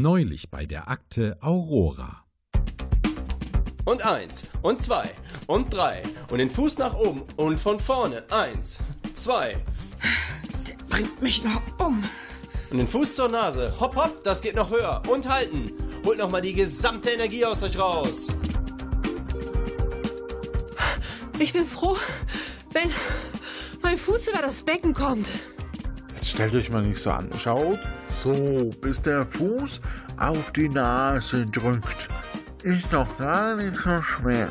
Neulich bei der Akte Aurora. Und eins, und zwei, und drei. Und den Fuß nach oben und von vorne. Eins, zwei. Der bringt mich noch um. Und den Fuß zur Nase. Hopp, hopp, das geht noch höher. Und halten. Holt nochmal die gesamte Energie aus euch raus. Ich bin froh, wenn mein Fuß über das Becken kommt. Jetzt stellt euch mal nicht so an. Schaut, so, bis der Fuß auf die Nase drückt. Ist doch gar nicht so schwer.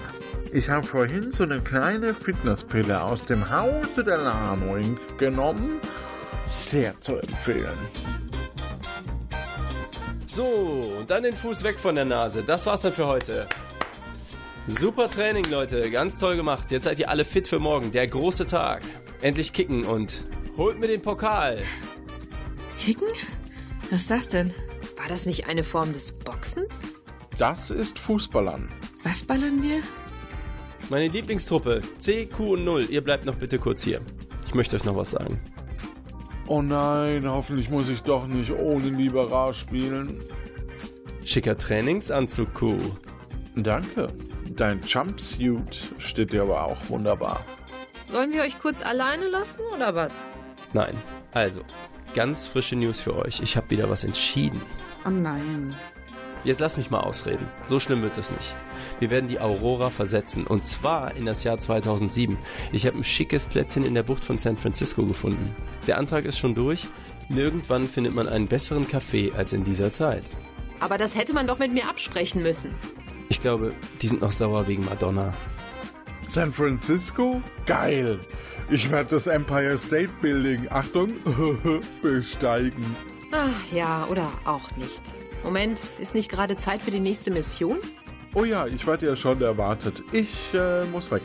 Ich habe vorhin so eine kleine Fitnesspille aus dem Hause der Lamoing genommen. Sehr zu empfehlen. So, und dann den Fuß weg von der Nase. Das war's dann für heute. Super Training, Leute. Ganz toll gemacht. Jetzt seid ihr alle fit für morgen. Der große Tag. Endlich kicken und holt mir den Pokal. Kicken? Was ist das denn? War das nicht eine Form des Boxens? Das ist Fußballern. Was ballern wir? Meine Lieblingstruppe, C, Q und 0. Ihr bleibt noch bitte kurz hier. Ich möchte euch noch was sagen. Oh nein, hoffentlich muss ich doch nicht ohne Libera spielen. Schicker Trainingsanzug, Q. Danke. Dein Jumpsuit steht dir aber auch wunderbar. Sollen wir euch kurz alleine lassen oder was? Nein. Also, ganz frische News für euch. Ich habe wieder was entschieden. Oh nein. Jetzt lass mich mal ausreden. So schlimm wird es nicht. Wir werden die Aurora versetzen. Und zwar in das Jahr 2007. Ich habe ein schickes Plätzchen in der Bucht von San Francisco gefunden. Der Antrag ist schon durch. Nirgendwann findet man einen besseren Café als in dieser Zeit. Aber das hätte man doch mit mir absprechen müssen. Ich glaube, die sind noch sauer wegen Madonna. San Francisco? Geil. Ich werde das Empire State Building, Achtung, besteigen. Ach ja, oder auch nicht. Moment, ist nicht gerade Zeit für die nächste Mission? Oh ja, ich werde ja schon erwartet. Ich äh, muss weg.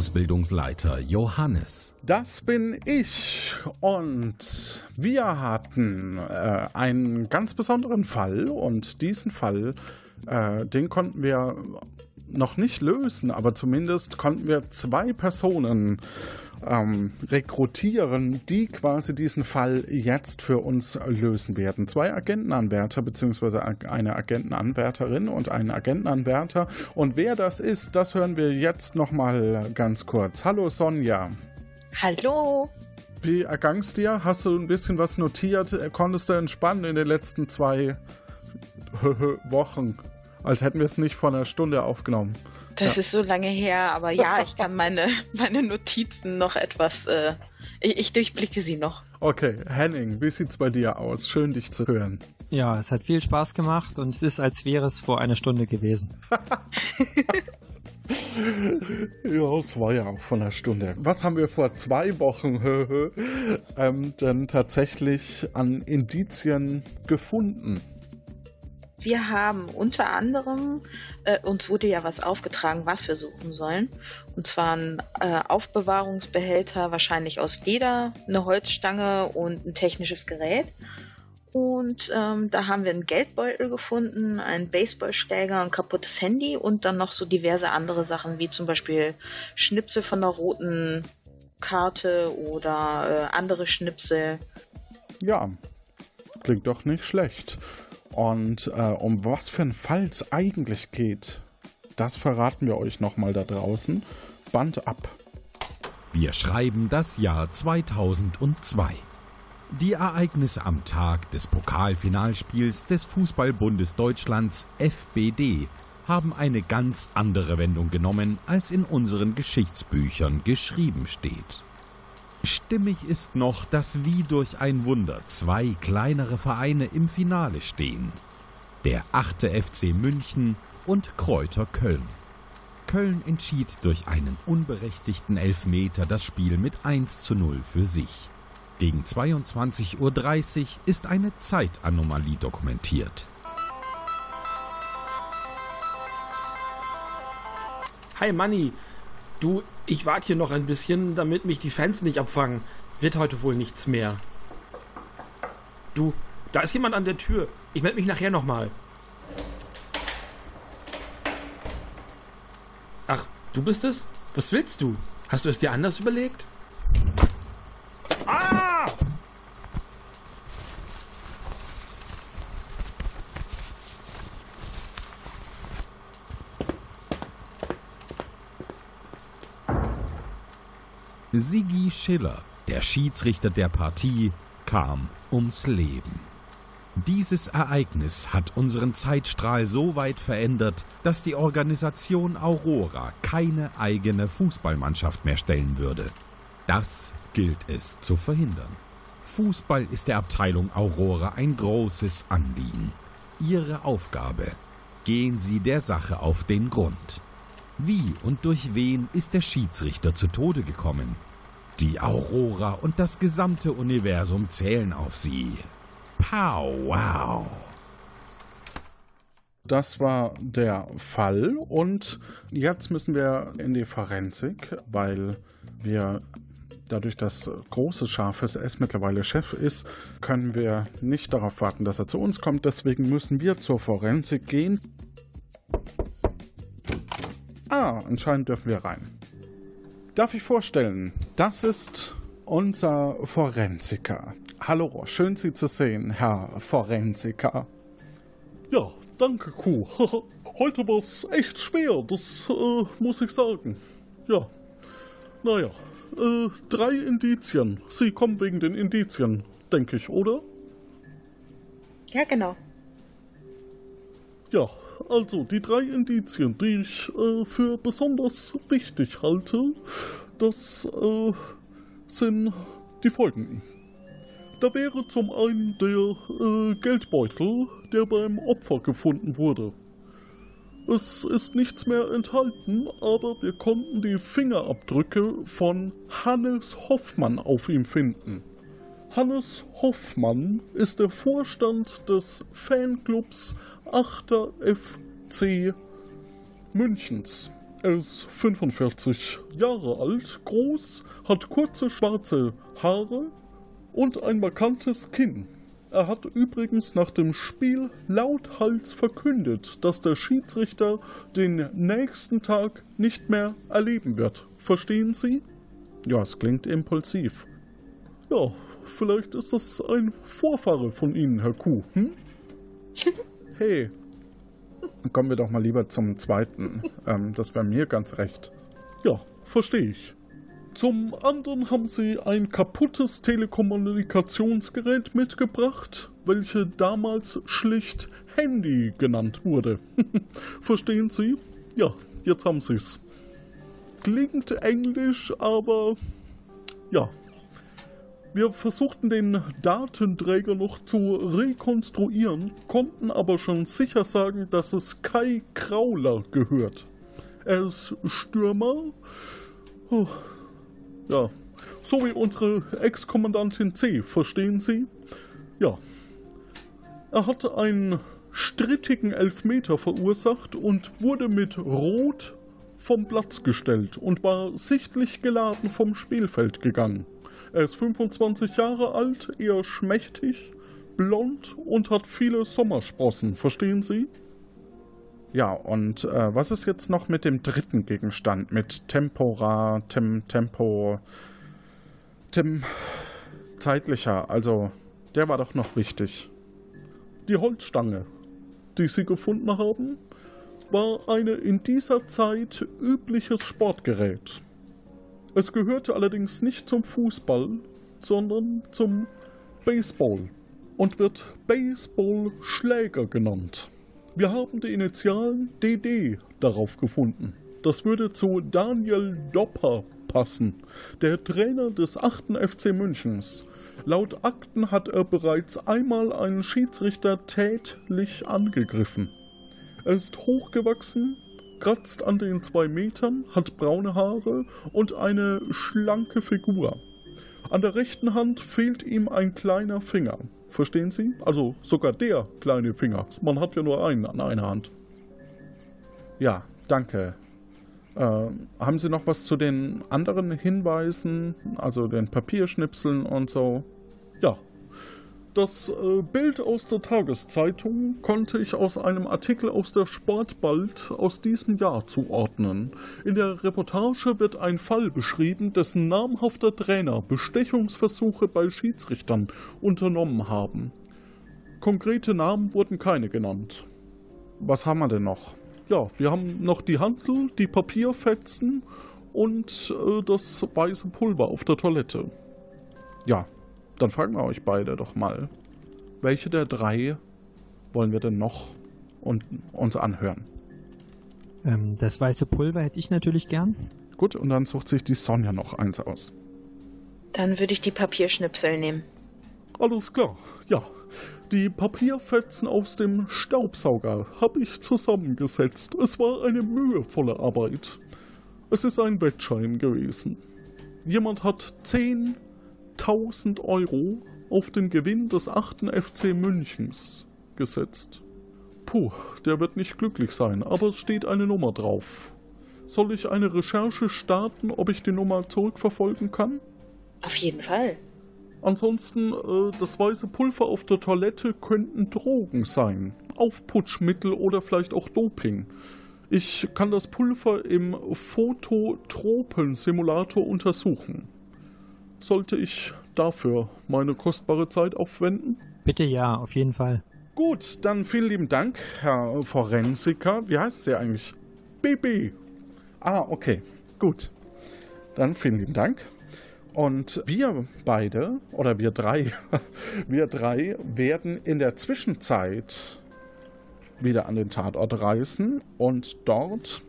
Ausbildungsleiter Johannes. Das bin ich. Und wir hatten äh, einen ganz besonderen Fall. Und diesen Fall, äh, den konnten wir noch nicht lösen, aber zumindest konnten wir zwei Personen ähm, rekrutieren, die quasi diesen Fall jetzt für uns lösen werden. Zwei Agentenanwärter beziehungsweise eine Agentenanwärterin und einen Agentenanwärter. Und wer das ist, das hören wir jetzt nochmal ganz kurz. Hallo Sonja. Hallo. Wie ergang's dir? Hast du ein bisschen was notiert? Konntest du entspannen in den letzten zwei Wochen? Als hätten wir es nicht vor einer Stunde aufgenommen. Das ja. ist so lange her, aber ja, ich kann meine, meine Notizen noch etwas, äh, ich, ich, durchblicke sie noch. Okay, Henning, wie sieht's bei dir aus? Schön, dich zu hören. Ja, es hat viel Spaß gemacht und es ist, als wäre es vor einer Stunde gewesen. ja, es war ja auch von einer Stunde. Was haben wir vor zwei Wochen ähm, denn tatsächlich an Indizien gefunden? Wir haben unter anderem, äh, uns wurde ja was aufgetragen, was wir suchen sollen. Und zwar ein äh, Aufbewahrungsbehälter, wahrscheinlich aus Leder, eine Holzstange und ein technisches Gerät. Und ähm, da haben wir einen Geldbeutel gefunden, einen Baseballschläger, ein kaputtes Handy und dann noch so diverse andere Sachen, wie zum Beispiel Schnipsel von der roten Karte oder äh, andere Schnipsel. Ja, klingt doch nicht schlecht. Und äh, um was für einen Fall es eigentlich geht, das verraten wir euch nochmal da draußen. Band ab. Wir schreiben das Jahr 2002. Die Ereignisse am Tag des Pokalfinalspiels des Fußballbundes Deutschlands FBD haben eine ganz andere Wendung genommen, als in unseren Geschichtsbüchern geschrieben steht. Stimmig ist noch, dass wie durch ein Wunder zwei kleinere Vereine im Finale stehen. Der 8. FC München und Kräuter Köln. Köln entschied durch einen unberechtigten Elfmeter das Spiel mit 1 zu 0 für sich. Gegen 22.30 Uhr ist eine Zeitanomalie dokumentiert. Hi Manni, du, ich warte hier noch ein bisschen, damit mich die Fans nicht abfangen. Wird heute wohl nichts mehr. Du, da ist jemand an der Tür. Ich melde mich nachher nochmal. Ach, du bist es? Was willst du? Hast du es dir anders überlegt? Sigi Schiller, der Schiedsrichter der Partie, kam ums Leben. Dieses Ereignis hat unseren Zeitstrahl so weit verändert, dass die Organisation Aurora keine eigene Fußballmannschaft mehr stellen würde. Das gilt es zu verhindern. Fußball ist der Abteilung Aurora ein großes Anliegen. Ihre Aufgabe. Gehen Sie der Sache auf den Grund. Wie und durch wen ist der Schiedsrichter zu Tode gekommen? Die Aurora und das gesamte Universum zählen auf sie. Pow, wow. Das war der Fall und jetzt müssen wir in die Forensik, weil wir dadurch, dass großes scharfes S mittlerweile Chef ist, können wir nicht darauf warten, dass er zu uns kommt. Deswegen müssen wir zur Forensik gehen. Ah, anscheinend dürfen wir rein. Darf ich vorstellen, das ist unser Forensiker. Hallo, schön Sie zu sehen, Herr Forensiker. Ja, danke, Kuh. Heute war es echt schwer, das äh, muss ich sagen. Ja, naja, äh, drei Indizien. Sie kommen wegen den Indizien, denke ich, oder? Ja, genau. Ja, also die drei Indizien, die ich äh, für besonders wichtig halte, das äh, sind die folgenden. Da wäre zum einen der äh, Geldbeutel, der beim Opfer gefunden wurde. Es ist nichts mehr enthalten, aber wir konnten die Fingerabdrücke von Hannes Hoffmann auf ihm finden. Hannes Hoffmann ist der Vorstand des Fanclubs 8. FC Münchens. Er ist 45 Jahre alt, groß, hat kurze schwarze Haare und ein markantes Kinn. Er hat übrigens nach dem Spiel lauthals verkündet, dass der Schiedsrichter den nächsten Tag nicht mehr erleben wird. Verstehen Sie? Ja, es klingt impulsiv. Ja, vielleicht ist das ein Vorfahre von Ihnen, Herr Kuh. Hm? Hey, kommen wir doch mal lieber zum zweiten. Ähm, das wäre mir ganz recht. Ja, verstehe ich. Zum anderen haben sie ein kaputtes Telekommunikationsgerät mitgebracht, welche damals schlicht Handy genannt wurde. Verstehen Sie? Ja, jetzt haben sie es. Klingt englisch, aber ja. Wir versuchten den Datenträger noch zu rekonstruieren, konnten aber schon sicher sagen, dass es Kai Krauler gehört. Er ist Stürmer. Ja, so wie unsere Ex-Kommandantin C, verstehen Sie? Ja. Er hatte einen strittigen Elfmeter verursacht und wurde mit Rot vom Platz gestellt und war sichtlich geladen vom Spielfeld gegangen. Er ist 25 Jahre alt, eher schmächtig, blond und hat viele Sommersprossen, verstehen Sie? Ja, und äh, was ist jetzt noch mit dem dritten Gegenstand? Mit Tempora, Tem, Tempo, Tem, zeitlicher. Also, der war doch noch wichtig. Die Holzstange, die Sie gefunden haben, war eine in dieser Zeit übliches Sportgerät. Es gehörte allerdings nicht zum Fußball, sondern zum Baseball und wird Baseballschläger genannt. Wir haben die Initialen DD darauf gefunden. Das würde zu Daniel Dopper passen, der Trainer des 8. FC Münchens. Laut Akten hat er bereits einmal einen Schiedsrichter tätlich angegriffen. Er ist hochgewachsen, kratzt an den zwei Metern, hat braune Haare und eine schlanke Figur. An der rechten Hand fehlt ihm ein kleiner Finger. Verstehen Sie? Also sogar der kleine Finger. Man hat ja nur einen an einer Hand. Ja, danke. Äh, haben Sie noch was zu den anderen Hinweisen, also den Papierschnipseln und so? Ja. Das äh, Bild aus der Tageszeitung konnte ich aus einem Artikel aus der Sportbald aus diesem Jahr zuordnen. In der Reportage wird ein Fall beschrieben, dessen namhafter Trainer Bestechungsversuche bei Schiedsrichtern unternommen haben. Konkrete Namen wurden keine genannt. Was haben wir denn noch? Ja, wir haben noch die Handel, die Papierfetzen und äh, das weiße Pulver auf der Toilette. Ja, dann fragen wir euch beide doch mal, welche der drei wollen wir denn noch und, uns anhören? Ähm, das weiße Pulver hätte ich natürlich gern. Gut, und dann sucht sich die Sonja noch eins aus. Dann würde ich die Papierschnipsel nehmen. Alles klar, ja. Die Papierfetzen aus dem Staubsauger habe ich zusammengesetzt. Es war eine mühevolle Arbeit. Es ist ein Wettschein gewesen. Jemand hat 10.000 Euro auf den Gewinn des 8. FC Münchens gesetzt. Puh, der wird nicht glücklich sein, aber es steht eine Nummer drauf. Soll ich eine Recherche starten, ob ich die Nummer zurückverfolgen kann? Auf jeden Fall. Ansonsten, äh, das weiße Pulver auf der Toilette könnten Drogen sein. Aufputschmittel oder vielleicht auch Doping. Ich kann das Pulver im Phototropen-Simulator untersuchen. Sollte ich dafür meine kostbare Zeit aufwenden? Bitte ja, auf jeden Fall. Gut, dann vielen lieben Dank, Herr Forensiker. Wie heißt Sie eigentlich? BB. Ah, okay. Gut. Dann vielen lieben Dank. Und wir beide, oder wir drei, wir drei werden in der Zwischenzeit wieder an den Tatort reisen und dort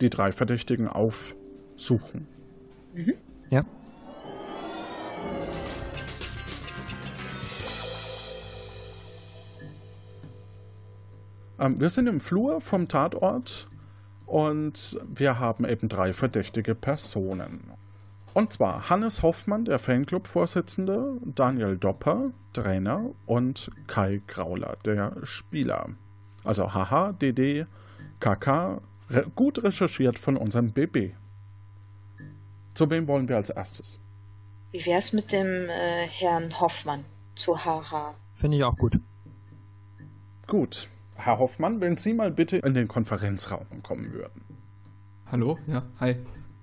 die drei Verdächtigen aufsuchen. Mhm. Ja. Ähm, wir sind im Flur vom Tatort und wir haben eben drei verdächtige Personen. Und zwar Hannes Hoffmann, der Fanclub-Vorsitzende, Daniel Dopper, Trainer und Kai Grauler, der Spieler. Also haha, DD, KK, re gut recherchiert von unserem BB. Zu wem wollen wir als erstes? Wie wär's mit dem äh, Herrn Hoffmann zu HH? Finde ich auch gut. Gut. Herr Hoffmann, wenn Sie mal bitte in den Konferenzraum kommen würden. Hallo, ja, hi.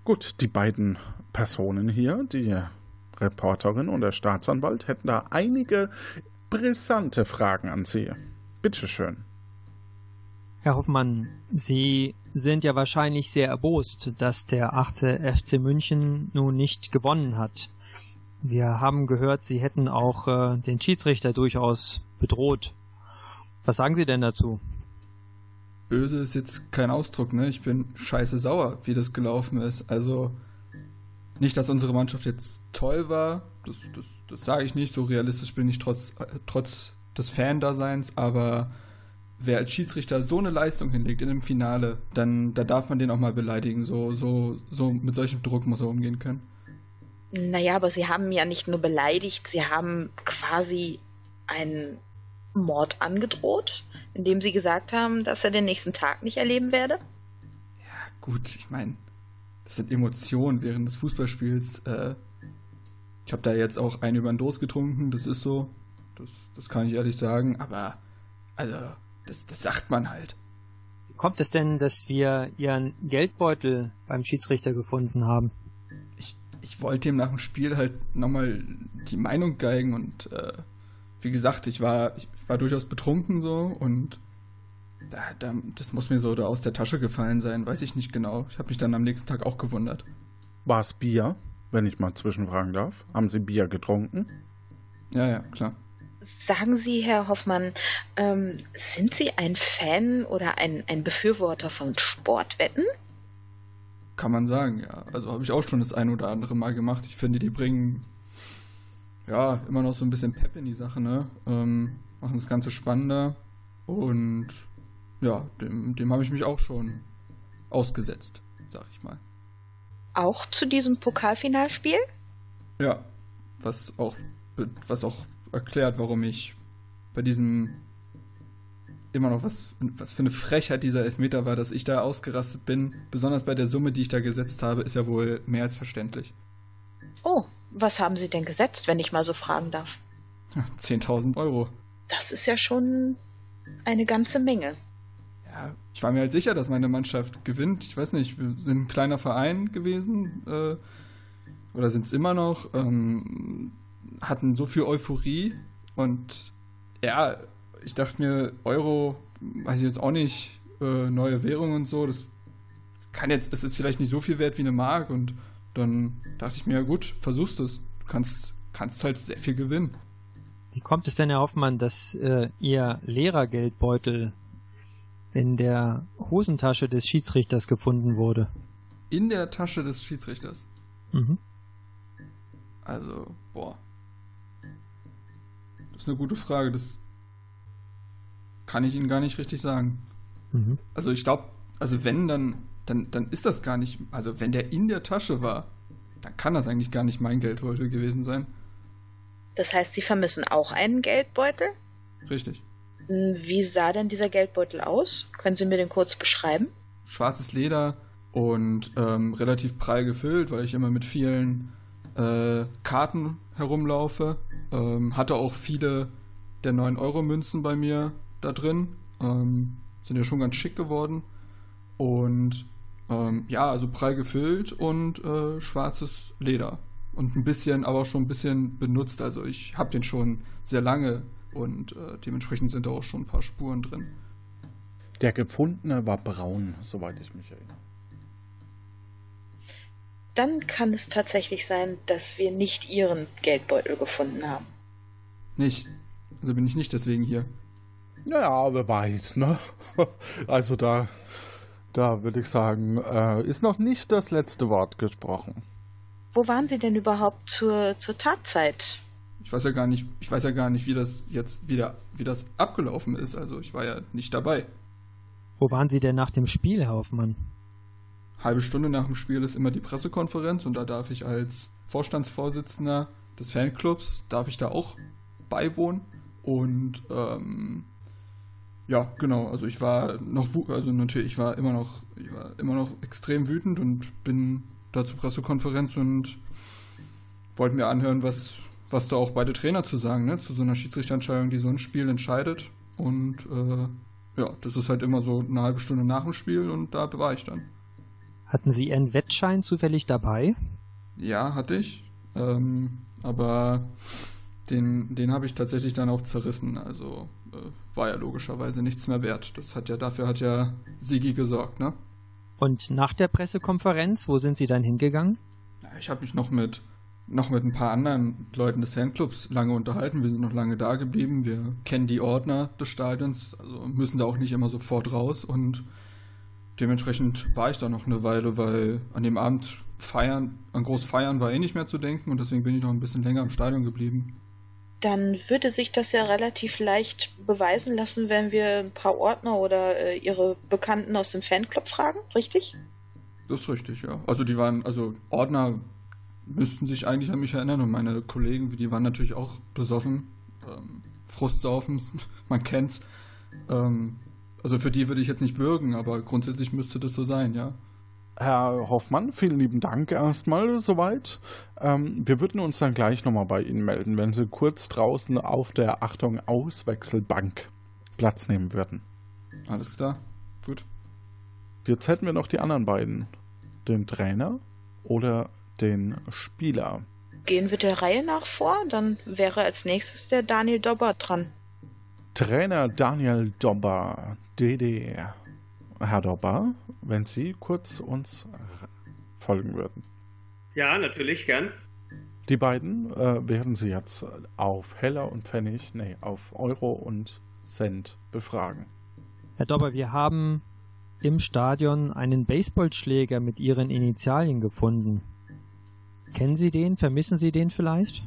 Gut, die beiden Personen hier, die Reporterin und der Staatsanwalt, hätten da einige brisante Fragen an Sie. Bitteschön. Herr Hoffmann, Sie sind ja wahrscheinlich sehr erbost, dass der 8. FC München nun nicht gewonnen hat. Wir haben gehört, Sie hätten auch äh, den Schiedsrichter durchaus bedroht. Was sagen Sie denn dazu? Böse ist jetzt kein Ausdruck, ne? Ich bin scheiße sauer, wie das gelaufen ist. Also nicht, dass unsere Mannschaft jetzt toll war, das, das, das sage ich nicht, so realistisch bin ich trotz, äh, trotz des Fan-Daseins, aber wer als Schiedsrichter so eine Leistung hinlegt in einem Finale, dann da darf man den auch mal beleidigen. So, so, so mit solchem Druck muss er umgehen können. Naja, aber sie haben ja nicht nur beleidigt, sie haben quasi einen Mord angedroht, indem sie gesagt haben, dass er den nächsten Tag nicht erleben werde. Ja, gut, ich meine, das sind Emotionen während des Fußballspiels. Äh, ich habe da jetzt auch einen über den Dos getrunken, das ist so. Das, das kann ich ehrlich sagen, aber also, das, das sagt man halt. Wie kommt es denn, dass wir Ihren Geldbeutel beim Schiedsrichter gefunden haben? Ich, ich wollte ihm nach dem Spiel halt nochmal die Meinung geigen und äh, wie gesagt, ich war, ich war durchaus betrunken so und da, da, das muss mir so da aus der Tasche gefallen sein, weiß ich nicht genau. Ich habe mich dann am nächsten Tag auch gewundert. War es Bier, wenn ich mal zwischenfragen darf? Haben Sie Bier getrunken? Ja, ja, klar. Sagen Sie, Herr Hoffmann, ähm, sind Sie ein Fan oder ein, ein Befürworter von Sportwetten? Kann man sagen, ja. Also habe ich auch schon das ein oder andere Mal gemacht. Ich finde, die bringen ja immer noch so ein bisschen Pep in die Sache, ne? Ähm, machen das Ganze spannender und ja, dem, dem habe ich mich auch schon ausgesetzt, sag ich mal. Auch zu diesem Pokalfinalspiel? Ja, was auch, was auch erklärt, warum ich bei diesem immer noch was, was für eine Frechheit dieser Elfmeter war, dass ich da ausgerastet bin. Besonders bei der Summe, die ich da gesetzt habe, ist ja wohl mehr als verständlich. Oh, was haben Sie denn gesetzt, wenn ich mal so fragen darf? 10.000 Euro. Das ist ja schon eine ganze Menge. Ja, ich war mir halt sicher, dass meine Mannschaft gewinnt. Ich weiß nicht, wir sind ein kleiner Verein gewesen äh, oder sind es immer noch. Ähm, hatten so viel Euphorie und ja, ich dachte mir, Euro, weiß ich jetzt auch nicht, äh, neue Währung und so, das kann jetzt, es ist vielleicht nicht so viel wert wie eine Mark und dann dachte ich mir, ja gut, versuchst es. Du kannst, kannst halt sehr viel gewinnen. Wie kommt es denn, Herr Hoffmann, dass äh, Ihr Lehrergeldbeutel in der Hosentasche des Schiedsrichters gefunden wurde? In der Tasche des Schiedsrichters? Mhm. Also, boah. Das ist eine gute Frage. Das kann ich Ihnen gar nicht richtig sagen. Mhm. Also ich glaube, also wenn, dann, dann, dann ist das gar nicht, also wenn der in der Tasche war, dann kann das eigentlich gar nicht mein Geldbeutel gewesen sein. Das heißt, Sie vermissen auch einen Geldbeutel? Richtig. Wie sah denn dieser Geldbeutel aus? Können Sie mir den kurz beschreiben? Schwarzes Leder und ähm, relativ prall gefüllt, weil ich immer mit vielen äh, Karten herumlaufe. Ähm, hatte auch viele der 9-Euro-Münzen bei mir da drin. Ähm, sind ja schon ganz schick geworden. Und ähm, ja, also prall gefüllt und äh, schwarzes Leder. Und ein bisschen, aber schon ein bisschen benutzt. Also ich habe den schon sehr lange und äh, dementsprechend sind da auch schon ein paar Spuren drin. Der gefundene war braun, soweit ich mich erinnere. Dann kann es tatsächlich sein, dass wir nicht Ihren Geldbeutel gefunden haben. Nicht. Also bin ich nicht deswegen hier. Ja, wer weiß, ne? Also da, da würde ich sagen, äh, ist noch nicht das letzte Wort gesprochen. Wo waren Sie denn überhaupt zur, zur Tatzeit? Ich weiß ja gar nicht, ich weiß ja gar nicht, wie das jetzt wieder, wie das abgelaufen ist. Also ich war ja nicht dabei. Wo waren Sie denn nach dem Spiel, Herr Hoffmann? Halbe Stunde nach dem Spiel ist immer die Pressekonferenz und da darf ich als Vorstandsvorsitzender des Fanclubs, darf ich da auch beiwohnen. Und ähm, ja, genau, also ich war noch, also natürlich, ich war immer noch, ich war immer noch extrem wütend und bin da zur Pressekonferenz und wollte mir anhören, was, was da auch beide Trainer zu sagen, ne, zu so einer Schiedsrichterentscheidung, die so ein Spiel entscheidet. Und äh, ja, das ist halt immer so eine halbe Stunde nach dem Spiel und da war ich dann. Hatten Sie Ihren Wettschein zufällig dabei? Ja, hatte ich. Ähm, aber den, den habe ich tatsächlich dann auch zerrissen. Also äh, war ja logischerweise nichts mehr wert. Das hat ja, dafür hat ja Sigi gesorgt, ne? Und nach der Pressekonferenz, wo sind Sie dann hingegangen? Ich habe mich noch mit, noch mit ein paar anderen Leuten des Fanclubs lange unterhalten. Wir sind noch lange da geblieben. Wir kennen die Ordner des Stadions, also müssen da auch nicht immer sofort raus. Und dementsprechend war ich da noch eine Weile, weil an dem Abend feiern, an groß feiern war eh nicht mehr zu denken und deswegen bin ich noch ein bisschen länger im Stadion geblieben dann würde sich das ja relativ leicht beweisen lassen, wenn wir ein paar Ordner oder äh, ihre Bekannten aus dem Fanclub fragen, richtig? Das ist richtig, ja. Also die waren, also Ordner müssten sich eigentlich an mich erinnern und meine Kollegen, die waren natürlich auch besoffen, ähm, Frustsaufen, man kennt's. Ähm, also für die würde ich jetzt nicht bürgen, aber grundsätzlich müsste das so sein, ja. Herr Hoffmann, vielen lieben Dank erstmal soweit. Ähm, wir würden uns dann gleich nochmal bei Ihnen melden, wenn Sie kurz draußen auf der Achtung Auswechselbank Platz nehmen würden. Alles klar, gut. Jetzt hätten wir noch die anderen beiden. Den Trainer oder den Spieler. Gehen wir der Reihe nach vor, dann wäre als nächstes der Daniel Dobber dran. Trainer Daniel Dobber, DD. Herr Dobber, wenn Sie kurz uns folgen würden. Ja, natürlich, gern. Die beiden äh, werden Sie jetzt auf Heller und Pfennig, nee, auf Euro und Cent befragen. Herr Dobber, wir haben im Stadion einen Baseballschläger mit Ihren Initialien gefunden. Kennen Sie den? Vermissen Sie den vielleicht?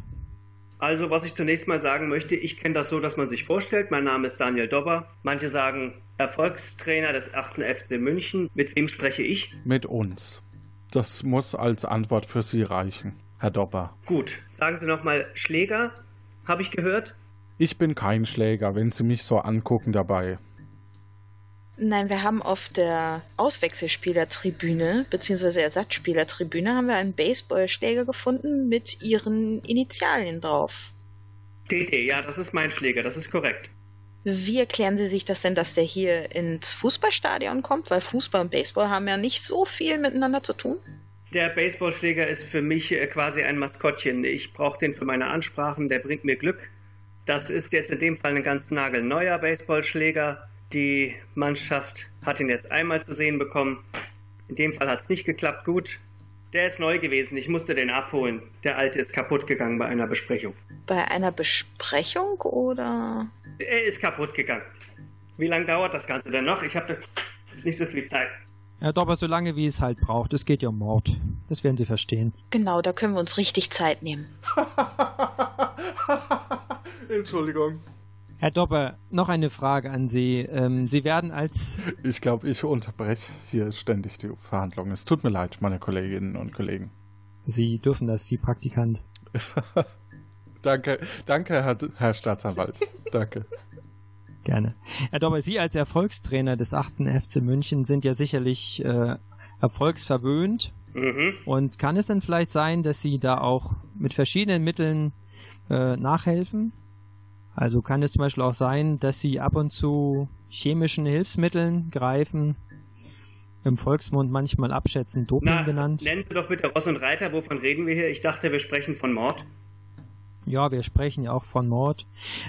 Also, was ich zunächst mal sagen möchte, ich kenne das so, dass man sich vorstellt, mein Name ist Daniel Dobber. Manche sagen Erfolgstrainer des 8. FC München. Mit wem spreche ich? Mit uns. Das muss als Antwort für Sie reichen. Herr Dopper. Gut, sagen Sie nochmal Schläger, habe ich gehört? Ich bin kein Schläger, wenn Sie mich so angucken dabei. Nein, wir haben auf der Auswechselspielertribüne bzw. Ersatzspielertribüne haben wir einen Baseballschläger gefunden mit ihren Initialien drauf. DD, ja, das ist mein Schläger, das ist korrekt. Wie erklären Sie sich das denn, dass der hier ins Fußballstadion kommt? Weil Fußball und Baseball haben ja nicht so viel miteinander zu tun. Der Baseballschläger ist für mich äh, quasi ein Maskottchen. Ich brauche den für meine Ansprachen, der bringt mir Glück. Das ist jetzt in dem Fall ein ganz nagelneuer Baseballschläger. Die Mannschaft hat ihn jetzt einmal zu sehen bekommen. In dem Fall hat es nicht geklappt. Gut, der ist neu gewesen. Ich musste den abholen. Der alte ist kaputt gegangen bei einer Besprechung. Bei einer Besprechung oder? Er ist kaputt gegangen. Wie lange dauert das Ganze denn noch? Ich habe nicht so viel Zeit. Ja, doch, aber so lange wie es halt braucht. Es geht ja um Mord. Das werden Sie verstehen. Genau, da können wir uns richtig Zeit nehmen. Entschuldigung. Herr Dobber, noch eine Frage an Sie. Ähm, Sie werden als. Ich glaube, ich unterbreche hier ständig die Verhandlungen. Es tut mir leid, meine Kolleginnen und Kollegen. Sie dürfen das, Sie Praktikant. danke, danke, Herr, Herr Staatsanwalt. danke. Gerne. Herr Dobber, Sie als Erfolgstrainer des 8. FC München sind ja sicherlich äh, erfolgsverwöhnt. Mhm. Und kann es denn vielleicht sein, dass Sie da auch mit verschiedenen Mitteln äh, nachhelfen? Also kann es zum Beispiel auch sein, dass Sie ab und zu chemischen Hilfsmitteln greifen, im Volksmund manchmal abschätzen, Doping Na, genannt. Nennen Sie doch bitte Ross und Reiter, wovon reden wir hier? Ich dachte, wir sprechen von Mord. Ja, wir sprechen ja auch von Mord.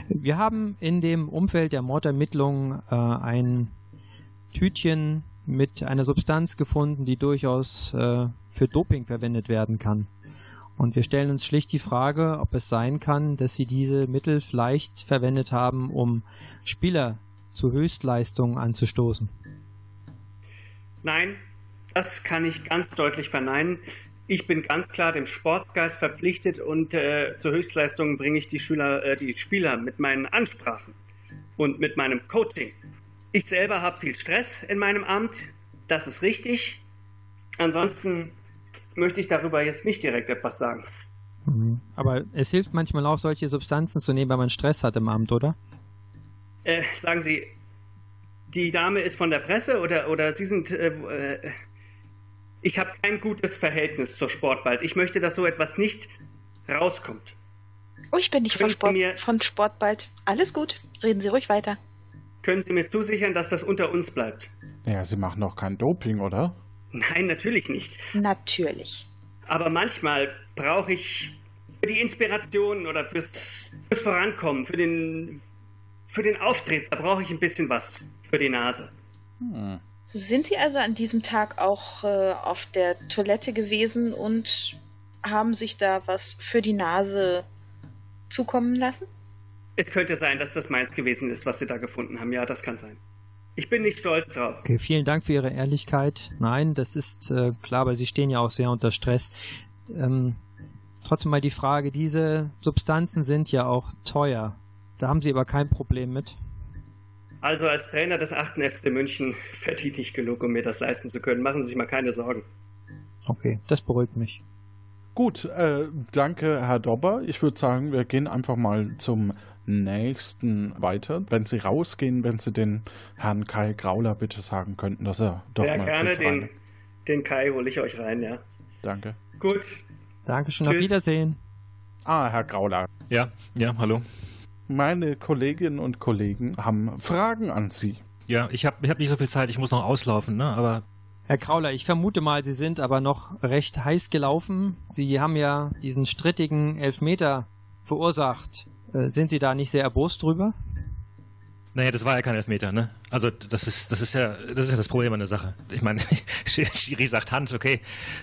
Wir haben in dem Umfeld der Mordermittlungen äh, ein Tütchen mit einer Substanz gefunden, die durchaus äh, für Doping verwendet werden kann. Und wir stellen uns schlicht die Frage, ob es sein kann, dass sie diese Mittel vielleicht verwendet haben, um Spieler zu Höchstleistungen anzustoßen. Nein, das kann ich ganz deutlich verneinen. Ich bin ganz klar dem Sportsgeist verpflichtet und äh, zur Höchstleistung bringe ich die Schüler, äh, die Spieler mit meinen Ansprachen und mit meinem Coaching. Ich selber habe viel Stress in meinem Amt, das ist richtig. Ansonsten möchte ich darüber jetzt nicht direkt etwas sagen. Mhm. Aber es hilft manchmal auch, solche Substanzen zu nehmen, wenn man Stress hat im Amt, oder? Äh, sagen Sie, die Dame ist von der Presse oder, oder Sie sind. Äh, äh, ich habe kein gutes Verhältnis zur Sportwald. Ich möchte, dass so etwas nicht rauskommt. Oh, ich bin nicht von, Sport, von Sportbald. Alles gut. Reden Sie ruhig weiter. Können Sie mir zusichern, dass das unter uns bleibt? Ja, Sie machen doch kein Doping, oder? Nein, natürlich nicht. Natürlich. Aber manchmal brauche ich für die Inspiration oder fürs, fürs Vorankommen, für den, für den Auftritt, da brauche ich ein bisschen was für die Nase. Hm. Sind Sie also an diesem Tag auch äh, auf der Toilette gewesen und haben sich da was für die Nase zukommen lassen? Es könnte sein, dass das meins gewesen ist, was Sie da gefunden haben. Ja, das kann sein. Ich bin nicht stolz drauf. Okay, vielen Dank für Ihre Ehrlichkeit. Nein, das ist äh, klar, weil Sie stehen ja auch sehr unter Stress. Ähm, trotzdem mal die Frage, diese Substanzen sind ja auch teuer. Da haben Sie aber kein Problem mit. Also als Trainer des 8. FC München verdiene ich genug, um mir das leisten zu können. Machen Sie sich mal keine Sorgen. Okay, das beruhigt mich. Gut, äh, danke Herr Dobber. Ich würde sagen, wir gehen einfach mal zum nächsten weiter. Wenn Sie rausgehen, wenn Sie den Herrn Kai Grauler bitte sagen könnten, dass er doch Sehr mal gerne, den, den Kai hole ich euch rein, ja. Danke. Gut, Dankeschön, auf. Wiedersehen. Ah, Herr Grauler. Ja, ja, hallo. Meine Kolleginnen und Kollegen haben Fragen an Sie. Ja, ich habe ich hab nicht so viel Zeit, ich muss noch auslaufen, ne? Aber Herr Krauler, ich vermute mal, Sie sind aber noch recht heiß gelaufen. Sie haben ja diesen strittigen Elfmeter verursacht. Äh, sind Sie da nicht sehr erbost drüber? naja, das war ja kein Elfmeter, ne? Also das ist, das ist ja, das ist ja das Problem an der Sache. Ich meine, Schiri sagt Hand, okay.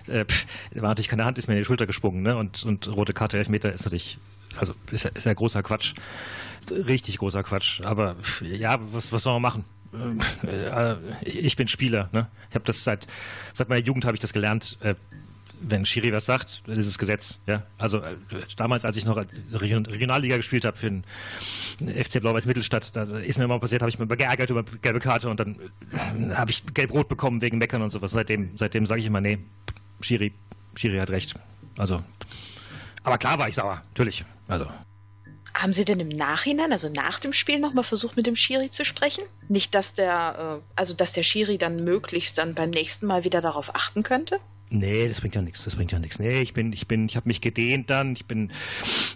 Äh, pff, war natürlich keine Hand, ist mir in die Schulter gesprungen, ne? Und, und rote Karte, Elfmeter ist natürlich, also ist ja, ist ja großer Quatsch. Richtig großer Quatsch. Aber ja, was, was soll man machen? Äh, ich bin Spieler, ne? Ich habe das seit, seit meiner Jugend habe ich das gelernt. Äh, wenn Schiri was sagt, dann ist es Gesetz. Ja? Also äh, damals, als ich noch Region- Regionalliga gespielt habe für den FC Blau-Weiß Mittelstadt, da ist mir mal passiert, habe ich mich geärgert über gelbe Karte und dann äh, habe ich gelb-rot bekommen wegen Meckern und sowas. Seitdem, seitdem sage ich immer, nee, Schiri, Schiri hat recht. Also aber klar war ich sauer, natürlich. Also. Haben Sie denn im Nachhinein, also nach dem Spiel, nochmal versucht, mit dem Schiri zu sprechen? Nicht, dass der, äh, also dass der Schiri dann möglichst dann beim nächsten Mal wieder darauf achten könnte? Nee, das bringt ja nichts, das bringt ja nichts. Nee, ich bin, ich bin, ich habe mich gedehnt dann, ich bin,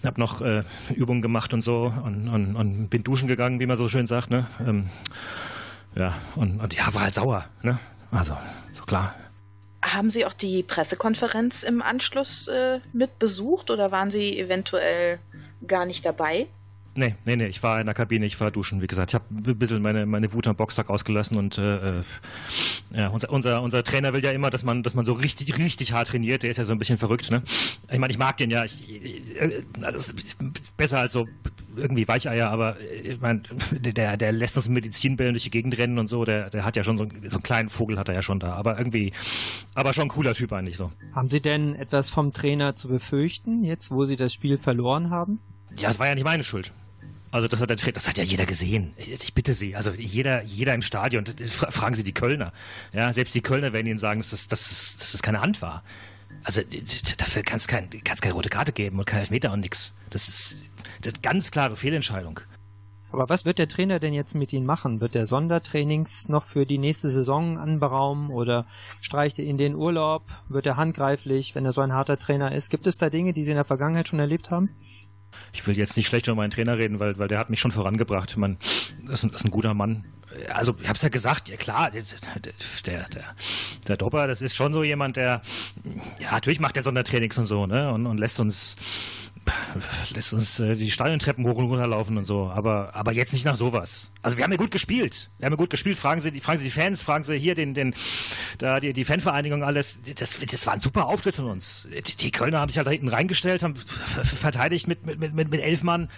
habe noch äh, Übungen gemacht und so und, und, und bin duschen gegangen, wie man so schön sagt, ne? Ähm, ja, und, und ja, war halt sauer, ne? Also, so klar. Haben Sie auch die Pressekonferenz im Anschluss äh, mit besucht oder waren Sie eventuell gar nicht dabei? Nee, nee, nee, ich war in der Kabine, ich war duschen, wie gesagt. Ich habe ein bisschen meine, meine Wut am Boxsack ausgelassen und äh, ja, unser, unser, unser Trainer will ja immer, dass man, dass man so richtig, richtig hart trainiert. Der ist ja so ein bisschen verrückt, ne? Ich meine, ich mag den ja. Ich, äh, das ist besser als so irgendwie Weicheier, aber ich meine, der, der lässt uns Medizinbällen durch die Gegend rennen und so. Der, der hat ja schon so, so einen kleinen Vogel hat er ja schon da. Aber irgendwie, aber schon ein cooler Typ eigentlich so. Haben Sie denn etwas vom Trainer zu befürchten, jetzt wo Sie das Spiel verloren haben? Ja, es war ja nicht meine Schuld. Also das hat, der, das hat ja jeder gesehen. Ich bitte Sie, also jeder, jeder im Stadion, fragen Sie die Kölner. Ja, selbst die Kölner werden Ihnen sagen, dass das, dass das, dass das keine Hand war. Also dafür kann es kein, keine rote Karte geben und kein Elfmeter und nix. Das ist, ist ganz klare Fehlentscheidung. Aber was wird der Trainer denn jetzt mit Ihnen machen? Wird er Sondertrainings noch für die nächste Saison anberaumen oder streicht er in den Urlaub? Wird er handgreiflich, wenn er so ein harter Trainer ist? Gibt es da Dinge, die Sie in der Vergangenheit schon erlebt haben? Ich will jetzt nicht schlecht über meinen Trainer reden, weil, weil der hat mich schon vorangebracht. Man, das, ist, ist ein guter Mann. Also, ich habe es ja gesagt, ja klar, der, der, der, der Dopper, das ist schon so jemand, der, ja, natürlich macht er Sondertrainings und so, ne, und, und lässt uns lässt uns äh, die Stadiontreppen hoch und runter laufen und so, aber, aber jetzt nicht nach sowas. Also wir haben ja gut gespielt. Wir haben ja gut gespielt. Fragen Sie, fragen Sie die Fans, fragen Sie hier den, den, da die, die Fanvereinigung alles. Das, das war ein super Auftritt von uns. Die, die Kölner haben sich halt da hinten reingestellt, haben verteidigt mit, mit, mit, mit elf Mann.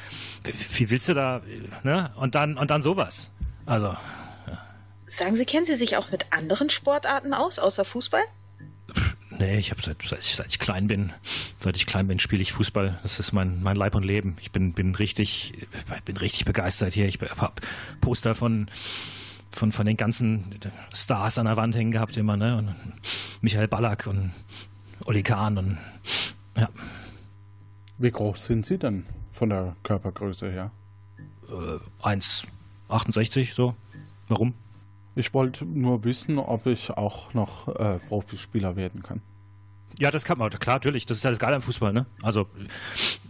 Wie, willst du da, ne? Und dann, und dann sowas. Also. Sagen Sie, kennen Sie sich auch mit anderen Sportarten aus, außer Fußball? Nee, ich habe seit, seit, seit, ich klein bin, seit ich klein bin, spiele ich Fußball. Das ist mein, mein Leib und Leben. Ich bin, bin richtig, bin richtig begeistert hier. Ich habe Poster von, von, von den ganzen Stars an der Wand hängen gehabt immer, ne? Und Michael Ballack und Oli Kahn und ja. Wie groß sind Sie denn von der Körpergröße her? Äh, 1,68 so. Warum? Ich wollte nur wissen, ob ich auch noch äh, Profispieler werden kann. Ja, das kann man, klar, natürlich. Das ist ja das Geile am Fußball, ne? Also,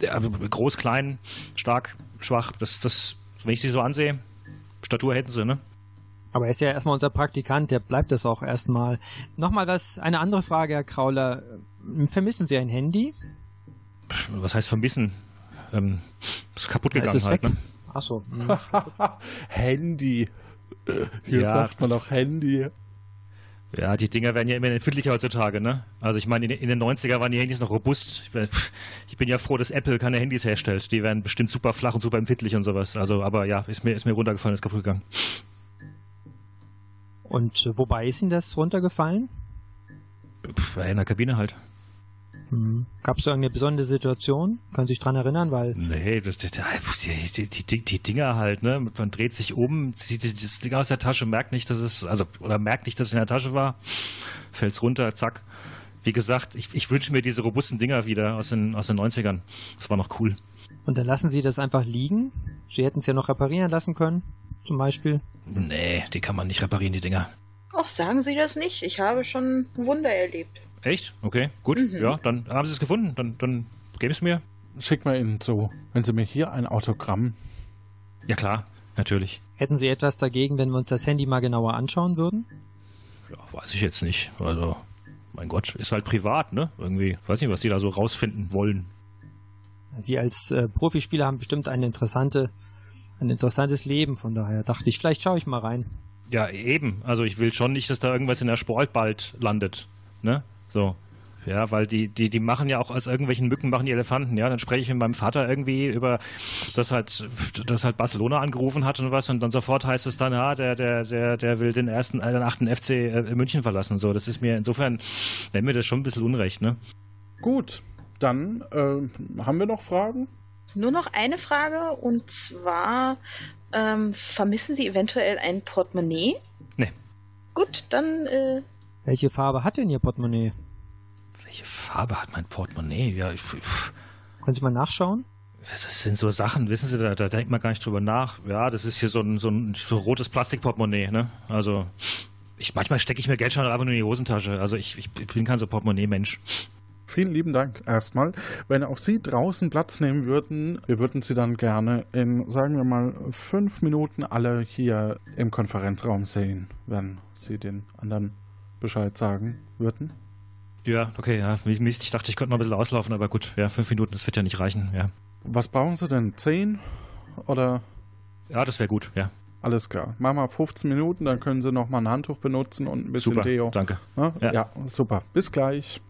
also groß, klein, stark, schwach, das, das, wenn ich sie so ansehe, Statur hätten sie, ne? Aber er ist ja erstmal unser Praktikant, der bleibt das auch erstmal. Nochmal was, eine andere Frage, Herr Krauler. Vermissen Sie ein Handy? Was heißt vermissen? Ähm, ist kaputt gegangen ist halt, weg? ne? Achso. Handy. Hier ja. sagt man auch Handy. Ja, die Dinger werden ja immer empfindlicher heutzutage, ne? Also ich meine, in, den 90er waren die Handys noch robust. Ich bin, ich bin, ja froh, dass Apple keine Handys herstellt. Die werden bestimmt super flach und super empfindlich und sowas. Also, aber ja, ist mir, ist mir runtergefallen, ist kaputt gegangen. Und äh, wobei ist Ihnen das runtergefallen? In der Kabine halt. Mhm. Gab es da irgendeine besondere Situation? Können Sie sich dran erinnern? Weil nee, das, die, die, die, die, Dinger halt, ne? Man dreht sich um, zieht das Ding aus der Tasche, merkt nicht, dass es, also, oder merkt nicht, dass es in der Tasche war, fällt es runter, zack. Wie gesagt, ich, ich wünsche mir diese robusten Dinger wieder aus den, aus den 90ern. Das war noch cool. Und dann lassen Sie das einfach liegen? Sie hätten es ja noch reparieren lassen können, zum Beispiel? Nee, die kann man nicht reparieren, die Dinger. Ach, sagen Sie das nicht. Ich habe schon Wunder erlebt. Echt? Okay, gut. Mhm. Ja, dann haben Sie es gefunden. Dann, dann geben Sie es mir. Schick mal Ihnen zu. Wenn Sie mir hier ein Autogramm. Ja, klar, natürlich. Hätten Sie etwas dagegen, wenn wir uns das Handy mal genauer anschauen würden? Ja, weiß ich jetzt nicht. Also, mein Gott, ist halt privat, ne? Irgendwie, weiß nicht, was die da so rausfinden wollen. Sie als äh, Profispieler haben bestimmt eine interessante, ein interessantes Leben, von daher dachte ich, vielleicht schaue ich mal rein. Ja, eben. Also ich will schon nicht, dass da irgendwas in der Sport bald landet. Ne? So. Ja, weil die, die, die machen ja auch aus irgendwelchen Mücken machen die Elefanten, ja. Dann spreche ich mit meinem Vater irgendwie über, dass halt, dass halt Barcelona angerufen hat und was und dann sofort heißt es dann, ja, der, der, der, der will den ersten, äh, den achten FC äh, München verlassen. So, das ist mir insofern, nennt mir das schon ein bisschen unrecht, ne? Gut, dann äh, haben wir noch Fragen? Nur noch eine Frage und zwar ähm, vermissen Sie eventuell ein Portemonnaie? Nee. Gut, dann äh, welche Farbe hat denn Ihr Portemonnaie? Welche Farbe hat mein Portemonnaie? Ja, ich, Können Sie mal nachschauen? Das sind so Sachen, wissen Sie, da, da denkt man gar nicht drüber nach. Ja, das ist hier so ein, so ein, so ein rotes Plastikportemonnaie, ne? Also, ich, manchmal stecke ich mir Geld schon einfach nur in die Hosentasche. Also, ich, ich bin kein so Portemonnaie-Mensch. Vielen lieben Dank erstmal. Wenn auch Sie draußen Platz nehmen würden, wir würden Sie dann gerne in, sagen wir mal, fünf Minuten alle hier im Konferenzraum sehen, wenn Sie den anderen Bescheid sagen würden. Ja, okay, ja. Mist, ich dachte, ich könnte mal ein bisschen auslaufen, aber gut, ja, fünf Minuten, das wird ja nicht reichen, ja. Was brauchen Sie denn? Zehn? Oder? Ja, das wäre gut, ja. Alles klar. Machen wir 15 Minuten, dann können Sie nochmal ein Handtuch benutzen und ein bisschen super, Deo. danke. Ja? Ja. ja, super. Bis gleich.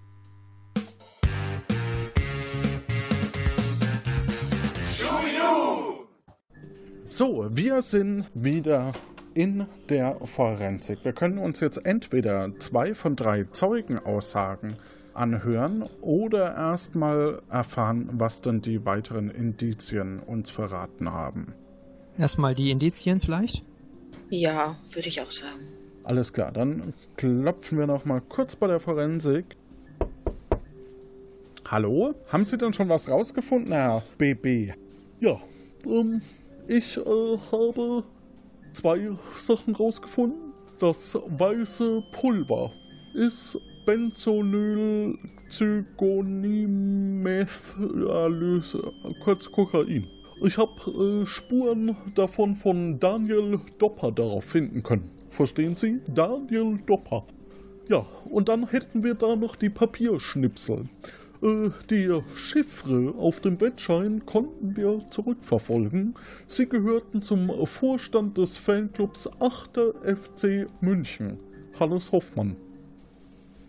So, wir sind wieder in der Forensik. Wir können uns jetzt entweder zwei von drei Zeugenaussagen anhören oder erstmal erfahren, was denn die weiteren Indizien uns verraten haben. Erstmal die Indizien vielleicht? Ja, würde ich auch sagen. Alles klar, dann klopfen wir noch mal kurz bei der Forensik. Hallo? Haben Sie denn schon was rausgefunden, Herr BB? Ja, ähm, ich äh, habe zwei Sachen rausgefunden. Das weiße Pulver ist Benzonylcygonimethylase, kurz Kokain. Ich habe äh, Spuren davon von Daniel Dopper darauf finden können. Verstehen Sie? Daniel Dopper. Ja, und dann hätten wir da noch die Papierschnipsel. Äh, die Chiffre auf dem Wettschein konnten wir zurückverfolgen. Sie gehörten zum Vorstand des Fanclubs 8. FC München. Hannes Hoffmann.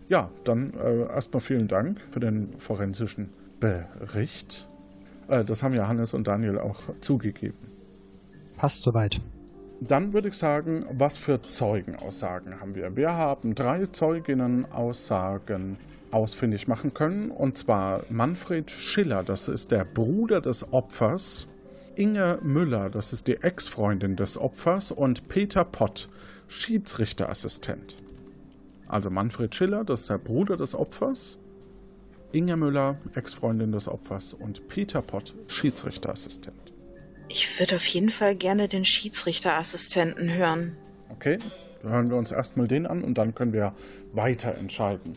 Ja, dann äh, erstmal vielen Dank für den forensischen Bericht. Äh, das haben ja Hannes und Daniel auch zugegeben. Passt soweit. Dann würde ich sagen, was für Zeugenaussagen haben wir? Wir haben drei Zeuginnenaussagen ausfindig machen können. Und zwar Manfred Schiller, das ist der Bruder des Opfers. Inge Müller, das ist die Ex-Freundin des Opfers. Und Peter Pott, Schiedsrichterassistent. Also Manfred Schiller, das ist der Bruder des Opfers. Inge Müller, Ex-Freundin des Opfers. Und Peter Pott, Schiedsrichterassistent. Ich würde auf jeden Fall gerne den Schiedsrichterassistenten hören. Okay, dann hören wir uns erstmal den an und dann können wir weiter entscheiden.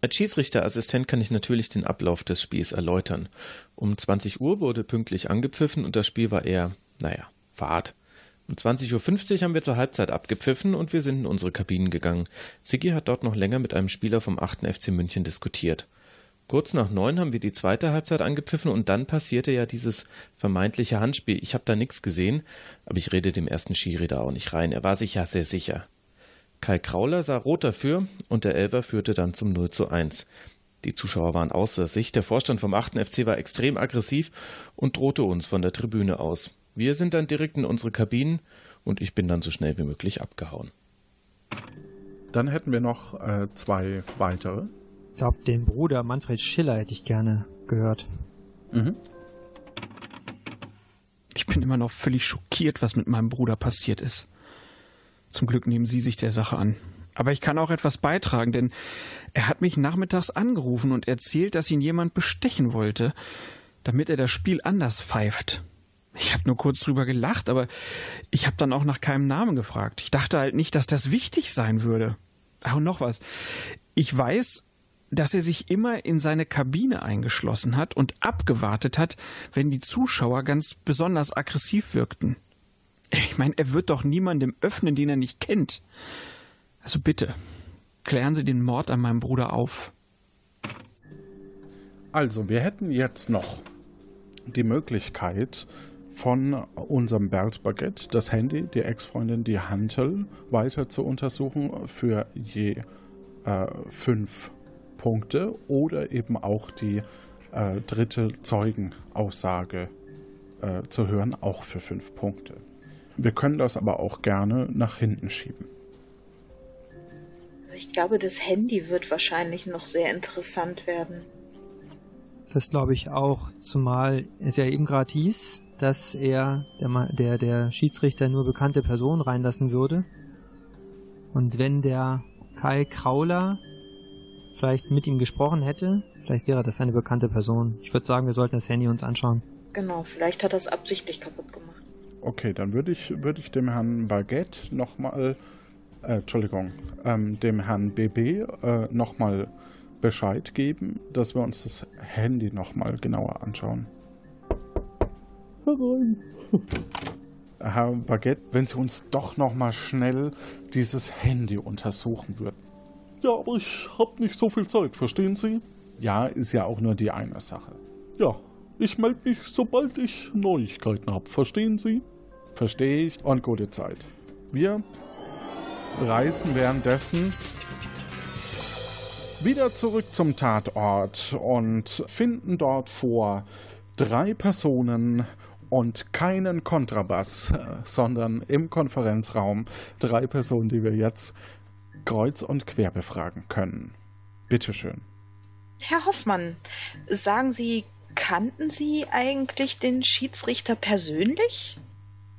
Als Schiedsrichterassistent kann ich natürlich den Ablauf des Spiels erläutern. Um 20 Uhr wurde pünktlich angepfiffen und das Spiel war eher, naja, Fahrt. Um 20.50 Uhr haben wir zur Halbzeit abgepfiffen und wir sind in unsere Kabinen gegangen. Sigi hat dort noch länger mit einem Spieler vom 8. FC München diskutiert. Kurz nach neun haben wir die zweite Halbzeit angepfiffen und dann passierte ja dieses vermeintliche Handspiel. Ich habe da nichts gesehen, aber ich rede dem ersten Schiri da auch nicht rein. Er war sich ja sehr sicher. Kai Krauler sah rot dafür und der Elfer führte dann zum 0 zu 1. Die Zuschauer waren außer sich, der Vorstand vom 8. FC war extrem aggressiv und drohte uns von der Tribüne aus. Wir sind dann direkt in unsere Kabinen und ich bin dann so schnell wie möglich abgehauen. Dann hätten wir noch äh, zwei weitere. Ich glaube, den Bruder Manfred Schiller hätte ich gerne gehört. Mhm. Ich bin immer noch völlig schockiert, was mit meinem Bruder passiert ist. Zum Glück nehmen Sie sich der Sache an. Aber ich kann auch etwas beitragen, denn er hat mich nachmittags angerufen und erzählt, dass ihn jemand bestechen wollte, damit er das Spiel anders pfeift. Ich habe nur kurz drüber gelacht, aber ich habe dann auch nach keinem Namen gefragt. Ich dachte halt nicht, dass das wichtig sein würde. Ach, und noch was. Ich weiß, dass er sich immer in seine Kabine eingeschlossen hat und abgewartet hat, wenn die Zuschauer ganz besonders aggressiv wirkten. Ich meine, er wird doch niemandem öffnen, den er nicht kennt. Also bitte, klären Sie den Mord an meinem Bruder auf. Also, wir hätten jetzt noch die Möglichkeit, von unserem Bert Baguette das Handy, die Ex-Freundin, die Hantel weiter zu untersuchen für je äh, fünf Punkte oder eben auch die äh, dritte Zeugenaussage äh, zu hören, auch für fünf Punkte. Wir können das aber auch gerne nach hinten schieben. Also ich glaube, das Handy wird wahrscheinlich noch sehr interessant werden. Das glaube ich auch, zumal es ja eben gerade hieß, dass er, der, der, der Schiedsrichter nur bekannte Personen reinlassen würde. Und wenn der Kai Krauler vielleicht mit ihm gesprochen hätte, Vielleicht wäre das eine bekannte Person. Ich würde sagen, wir sollten das Handy uns anschauen. Genau, vielleicht hat er es absichtlich kaputt gemacht. Okay, dann würde ich, würd ich dem Herrn Baguette nochmal, äh, Entschuldigung, ähm, dem Herrn BB äh, nochmal Bescheid geben, dass wir uns das Handy nochmal genauer anschauen. Herein. Herr Baguette, wenn Sie uns doch nochmal schnell dieses Handy untersuchen würden. Ja, aber ich habe nicht so viel Zeit, verstehen Sie? Ja, ist ja auch nur die eine Sache. Ja, ich melde mich, sobald ich Neuigkeiten habe, verstehen Sie? Verstehe ich und gute Zeit. Wir reisen währenddessen wieder zurück zum Tatort und finden dort vor drei Personen und keinen Kontrabass, sondern im Konferenzraum drei Personen, die wir jetzt kreuz und quer befragen können. Bitteschön. Herr Hoffmann, sagen Sie, kannten Sie eigentlich den Schiedsrichter persönlich?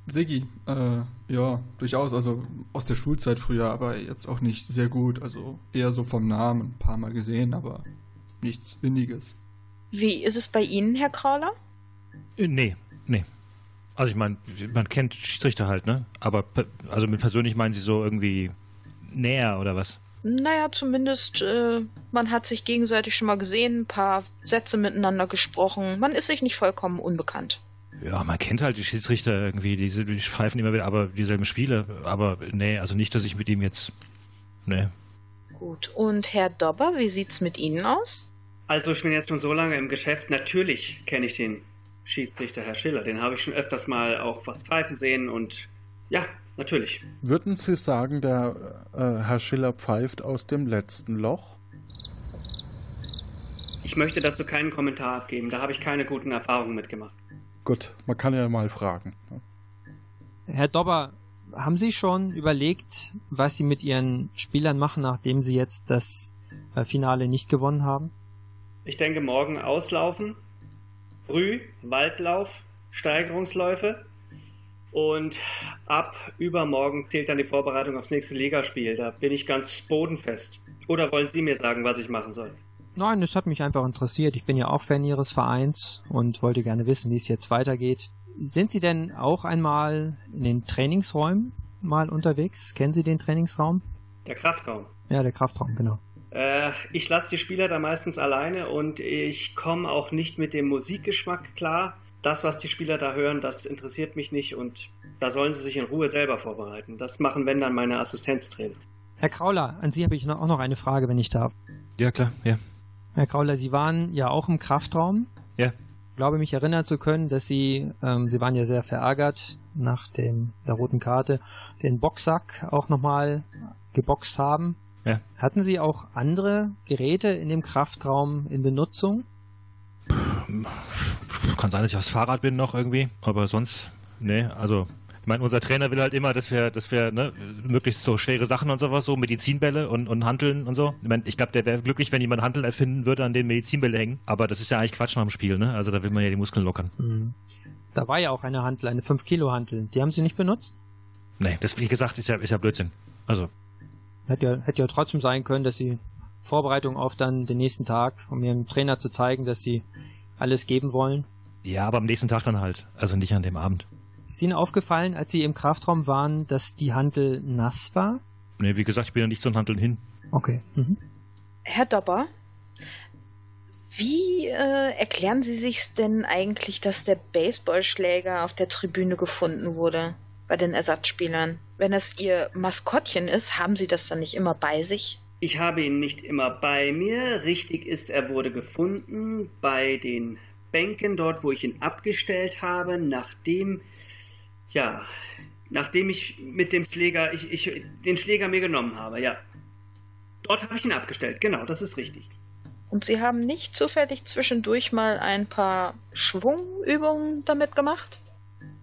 Siggi, äh, ja, durchaus. Also aus der Schulzeit früher, aber jetzt auch nicht sehr gut. Also eher so vom Namen, ein paar Mal gesehen, aber nichts Windiges. Wie ist es bei Ihnen, Herr Krauler? Äh, nee, nee. Also ich meine, man kennt Schiedsrichter halt, ne? Aber also mit persönlich meinen Sie so irgendwie näher oder was? Naja, zumindest, äh, man hat sich gegenseitig schon mal gesehen, ein paar Sätze miteinander gesprochen. Man ist sich nicht vollkommen unbekannt. Ja, man kennt halt die Schiedsrichter irgendwie, die, die pfeifen immer wieder, aber dieselben Spiele. Aber nee, also nicht, dass ich mit ihm jetzt. Nee. Gut. Und Herr Dobber, wie sieht's mit Ihnen aus? Also, ich bin jetzt schon so lange im Geschäft. Natürlich kenne ich den Schiedsrichter, Herr Schiller. Den habe ich schon öfters mal auch was pfeifen sehen und ja, natürlich. Würden Sie sagen, der äh, Herr Schiller pfeift aus dem letzten Loch? Ich möchte dazu keinen Kommentar abgeben. Da habe ich keine guten Erfahrungen mitgemacht. Gut, man kann ja mal fragen. Ne? Herr Dobber, haben Sie schon überlegt, was Sie mit Ihren Spielern machen, nachdem Sie jetzt das äh, Finale nicht gewonnen haben? Ich denke, morgen auslaufen, früh Waldlauf, Steigerungsläufe und ab übermorgen zählt dann die Vorbereitung aufs nächste Ligaspiel. Da bin ich ganz bodenfest. Oder wollen Sie mir sagen, was ich machen soll? Nein, das hat mich einfach interessiert. Ich bin ja auch Fan Ihres Vereins und wollte gerne wissen, wie es jetzt weitergeht. Sind Sie denn auch einmal in den Trainingsräumen mal unterwegs? Kennen Sie den Trainingsraum? Der Kraftraum. Ja, der Kraftraum, genau. Äh, ich lasse die Spieler da meistens alleine und ich komme auch nicht mit dem Musikgeschmack klar. Das, was die Spieler da hören, das interessiert mich nicht und da sollen sie sich in Ruhe selber vorbereiten. Das machen, wenn dann, meine Assistenztrainer. Herr Krauler, an Sie habe ich auch noch eine Frage, wenn ich darf. Ja, klar, ja. Herr Krauler, Sie waren ja auch im Kraftraum. Ja. Ich glaube, mich erinnern zu können, dass Sie, ähm, Sie waren ja sehr verärgert nach dem, der roten Karte, den Boxsack auch nochmal geboxt haben. Ja. Hatten Sie auch andere Geräte in dem Kraftraum in Benutzung? Kann sein, dass ich aufs Fahrrad bin noch irgendwie, aber sonst, nee, also ich meine, unser Trainer will halt immer, dass wir, dass wir ne, möglichst so schwere Sachen und sowas, so Medizinbälle und, und Hanteln und so. Ich, mein, ich glaube, der wäre glücklich, wenn jemand Hanteln erfinden würde, an denen Medizinbälle hängen. Aber das ist ja eigentlich Quatsch nach dem Spiel, ne? Also da will man ja die Muskeln lockern. Mhm. Da war ja auch eine Hantel, eine 5-Kilo-Hantel. Die haben Sie nicht benutzt? Nee, das, wie gesagt, ist ja, ist ja Blödsinn. Also. Hätte ja, hätte ja trotzdem sein können, dass Sie Vorbereitung auf dann den nächsten Tag, um Ihrem Trainer zu zeigen, dass Sie alles geben wollen. Ja, aber am nächsten Tag dann halt. Also nicht an dem Abend. Ist Ihnen aufgefallen, als Sie im Kraftraum waren, dass die Hantel nass war? Nee, wie gesagt, ich bin ja nicht zu den Hanteln hin. Okay. Mhm. Herr Dobber, wie äh, erklären Sie sich denn eigentlich, dass der Baseballschläger auf der Tribüne gefunden wurde bei den Ersatzspielern? Wenn es Ihr Maskottchen ist, haben Sie das dann nicht immer bei sich? Ich habe ihn nicht immer bei mir. Richtig ist, er wurde gefunden bei den Bänken, dort wo ich ihn abgestellt habe, nachdem ja, nachdem ich mit dem Schläger, ich, ich den Schläger mir genommen habe, ja. Dort habe ich ihn abgestellt, genau, das ist richtig. Und Sie haben nicht zufällig zwischendurch mal ein paar Schwungübungen damit gemacht?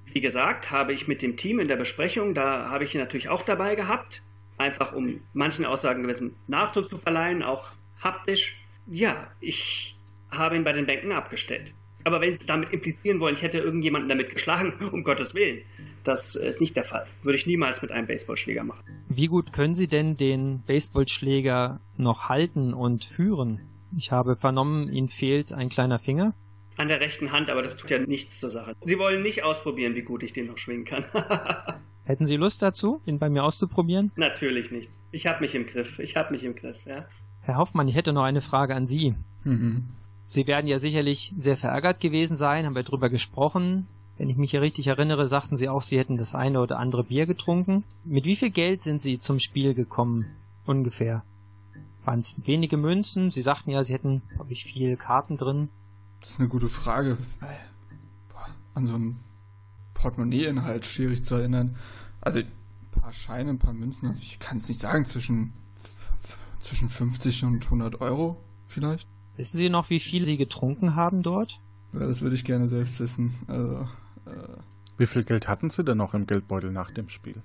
Wie gesagt, habe ich mit dem Team in der Besprechung, da habe ich ihn natürlich auch dabei gehabt, einfach um manchen Aussagen gewissen Nachdruck zu verleihen, auch haptisch. Ja, ich habe ihn bei den Bänken abgestellt. Aber wenn Sie damit implizieren wollen, ich hätte irgendjemanden damit geschlagen, um Gottes Willen, das ist nicht der Fall. Würde ich niemals mit einem Baseballschläger machen. Wie gut können Sie denn den Baseballschläger noch halten und führen? Ich habe vernommen, Ihnen fehlt ein kleiner Finger. An der rechten Hand, aber das tut ja nichts zur Sache. Sie wollen nicht ausprobieren, wie gut ich den noch schwingen kann. Hätten Sie Lust dazu, ihn bei mir auszuprobieren? Natürlich nicht. Ich habe mich im Griff. Ich habe mich im Griff, ja. Herr Hoffmann, ich hätte noch eine Frage an Sie. Mhm. Sie werden ja sicherlich sehr verärgert gewesen sein, haben wir drüber gesprochen. Wenn ich mich hier richtig erinnere, sagten Sie auch, Sie hätten das eine oder andere Bier getrunken. Mit wie viel Geld sind Sie zum Spiel gekommen? Ungefähr. Waren es wenige Münzen? Sie sagten ja, Sie hätten, glaube ich, viel Karten drin. Das ist eine gute Frage. Boah, an so einen Portemonnaie-Inhalt schwierig zu erinnern. Also ein paar Scheine, ein paar Münzen, also ich kann es nicht sagen, zwischen, zwischen 50 und 100 Euro vielleicht. Wissen Sie noch, wie viel Sie getrunken haben dort? Ja, das würde ich gerne selbst wissen. Also, äh, Wie viel Geld hatten Sie denn noch im Geldbeutel nach dem Spiel?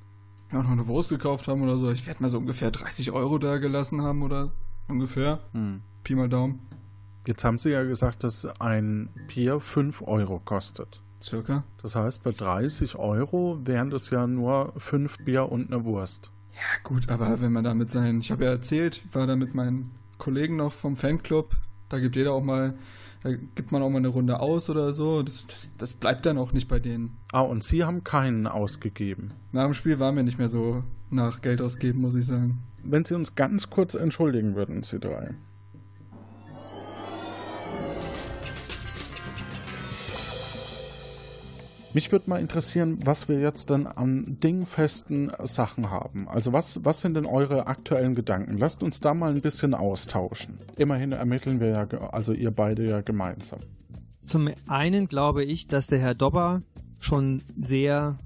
ja, noch eine Wurst gekauft haben oder so. Ich werde mal so ungefähr 30 Euro da gelassen haben oder ungefähr. Hm. Pi mal Daumen. Jetzt haben Sie ja gesagt, dass ein Bier 5 Euro kostet. Circa. Das heißt, bei 30 Euro wären das ja nur 5 Bier und eine Wurst. Ja, gut, aber wenn man da mit seinen, ich habe ja erzählt, ich war da mit meinen Kollegen noch vom Fanclub, da gibt jeder auch mal, da gibt man auch mal eine Runde aus oder so. Das, das, das bleibt dann auch nicht bei denen. Ah, und Sie haben keinen ausgegeben. Nach dem Spiel waren wir nicht mehr so nach Geld ausgeben, muss ich sagen. Wenn Sie uns ganz kurz entschuldigen würden, Sie drei. Mich würde mal interessieren, was wir jetzt dann an dingfesten Sachen haben. Also was, was sind denn eure aktuellen Gedanken? Lasst uns da mal ein bisschen austauschen. Immerhin ermitteln wir ja, also ihr beide ja gemeinsam. Zum einen glaube ich, dass der Herr Dobber schon sehr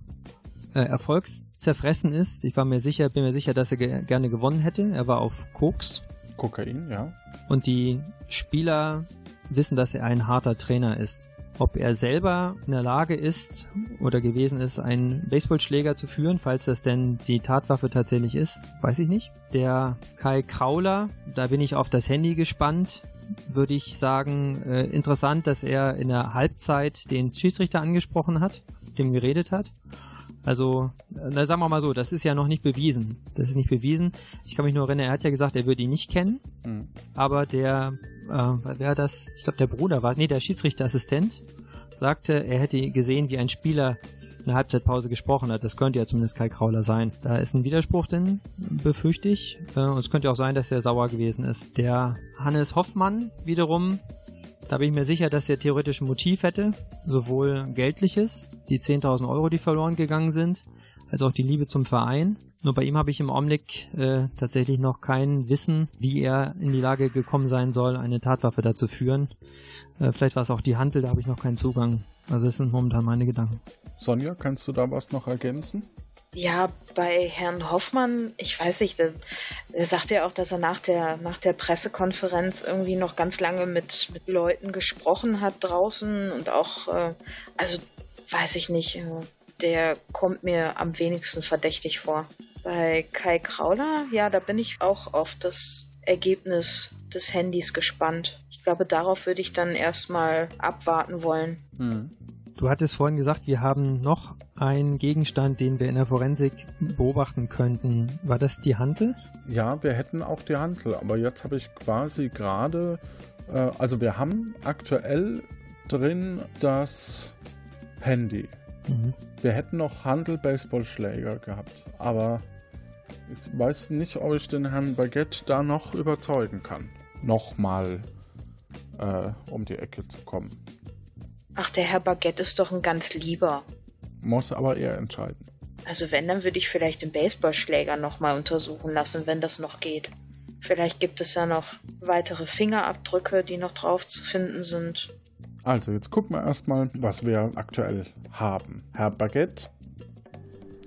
äh, erfolgszerfressen ist. Ich war mir sicher, bin mir sicher, dass er ge gerne gewonnen hätte. Er war auf Koks. Kokain, ja. Und die Spieler wissen, dass er ein harter Trainer ist. Ob er selber in der Lage ist oder gewesen ist, einen Baseballschläger zu führen, falls das denn die Tatwaffe tatsächlich ist, weiß ich nicht. Der Kai Krauler, da bin ich auf das Handy gespannt, würde ich sagen, äh, interessant, dass er in der Halbzeit den Schiedsrichter angesprochen hat, dem geredet hat. Also, na, sagen wir mal so, das ist ja noch nicht bewiesen. Das ist nicht bewiesen. Ich kann mich nur erinnern, er hat ja gesagt, er würde ihn nicht kennen. Mhm. Aber der, äh, wer das, ich glaube der Bruder war, nee, der Schiedsrichterassistent, sagte, er hätte gesehen, wie ein Spieler in der Halbzeitpause gesprochen hat. Das könnte ja zumindest Kai Krauler sein. Da ist ein Widerspruch drin, befürchte ich. Äh, und es könnte auch sein, dass er sauer gewesen ist. Der Hannes Hoffmann wiederum, da bin ich mir sicher, dass er theoretisch ein Motiv hätte. Sowohl geldliches, die 10.000 Euro, die verloren gegangen sind, als auch die Liebe zum Verein. Nur bei ihm habe ich im Augenblick äh, tatsächlich noch kein Wissen, wie er in die Lage gekommen sein soll, eine Tatwaffe dazu führen. Äh, vielleicht war es auch die Hantel, da habe ich noch keinen Zugang. Also das sind momentan meine Gedanken. Sonja, kannst du da was noch ergänzen? Ja, bei Herrn Hoffmann, ich weiß nicht, der, er sagte ja auch, dass er nach der, nach der Pressekonferenz irgendwie noch ganz lange mit, mit Leuten gesprochen hat draußen und auch, äh, also weiß ich nicht, der kommt mir am wenigsten verdächtig vor. Bei Kai Krauler, ja, da bin ich auch auf das Ergebnis des Handys gespannt. Ich glaube, darauf würde ich dann erstmal abwarten wollen. Du hattest vorhin gesagt, wir haben noch einen Gegenstand, den wir in der Forensik beobachten könnten. War das die Hantel? Ja, wir hätten auch die Hantel, aber jetzt habe ich quasi gerade, äh, also wir haben aktuell drin das Handy. Mhm. Wir hätten noch Handel-Baseballschläger gehabt, aber ich weiß nicht, ob ich den Herrn Baguette da noch überzeugen kann. Nochmal äh, um die Ecke zu kommen. Ach, der Herr Baguette ist doch ein ganz lieber. Muss aber er entscheiden. Also wenn, dann würde ich vielleicht den Baseballschläger nochmal untersuchen lassen, wenn das noch geht. Vielleicht gibt es ja noch weitere Fingerabdrücke, die noch drauf zu finden sind. Also, jetzt gucken wir erstmal, was wir aktuell haben. Herr Baguette,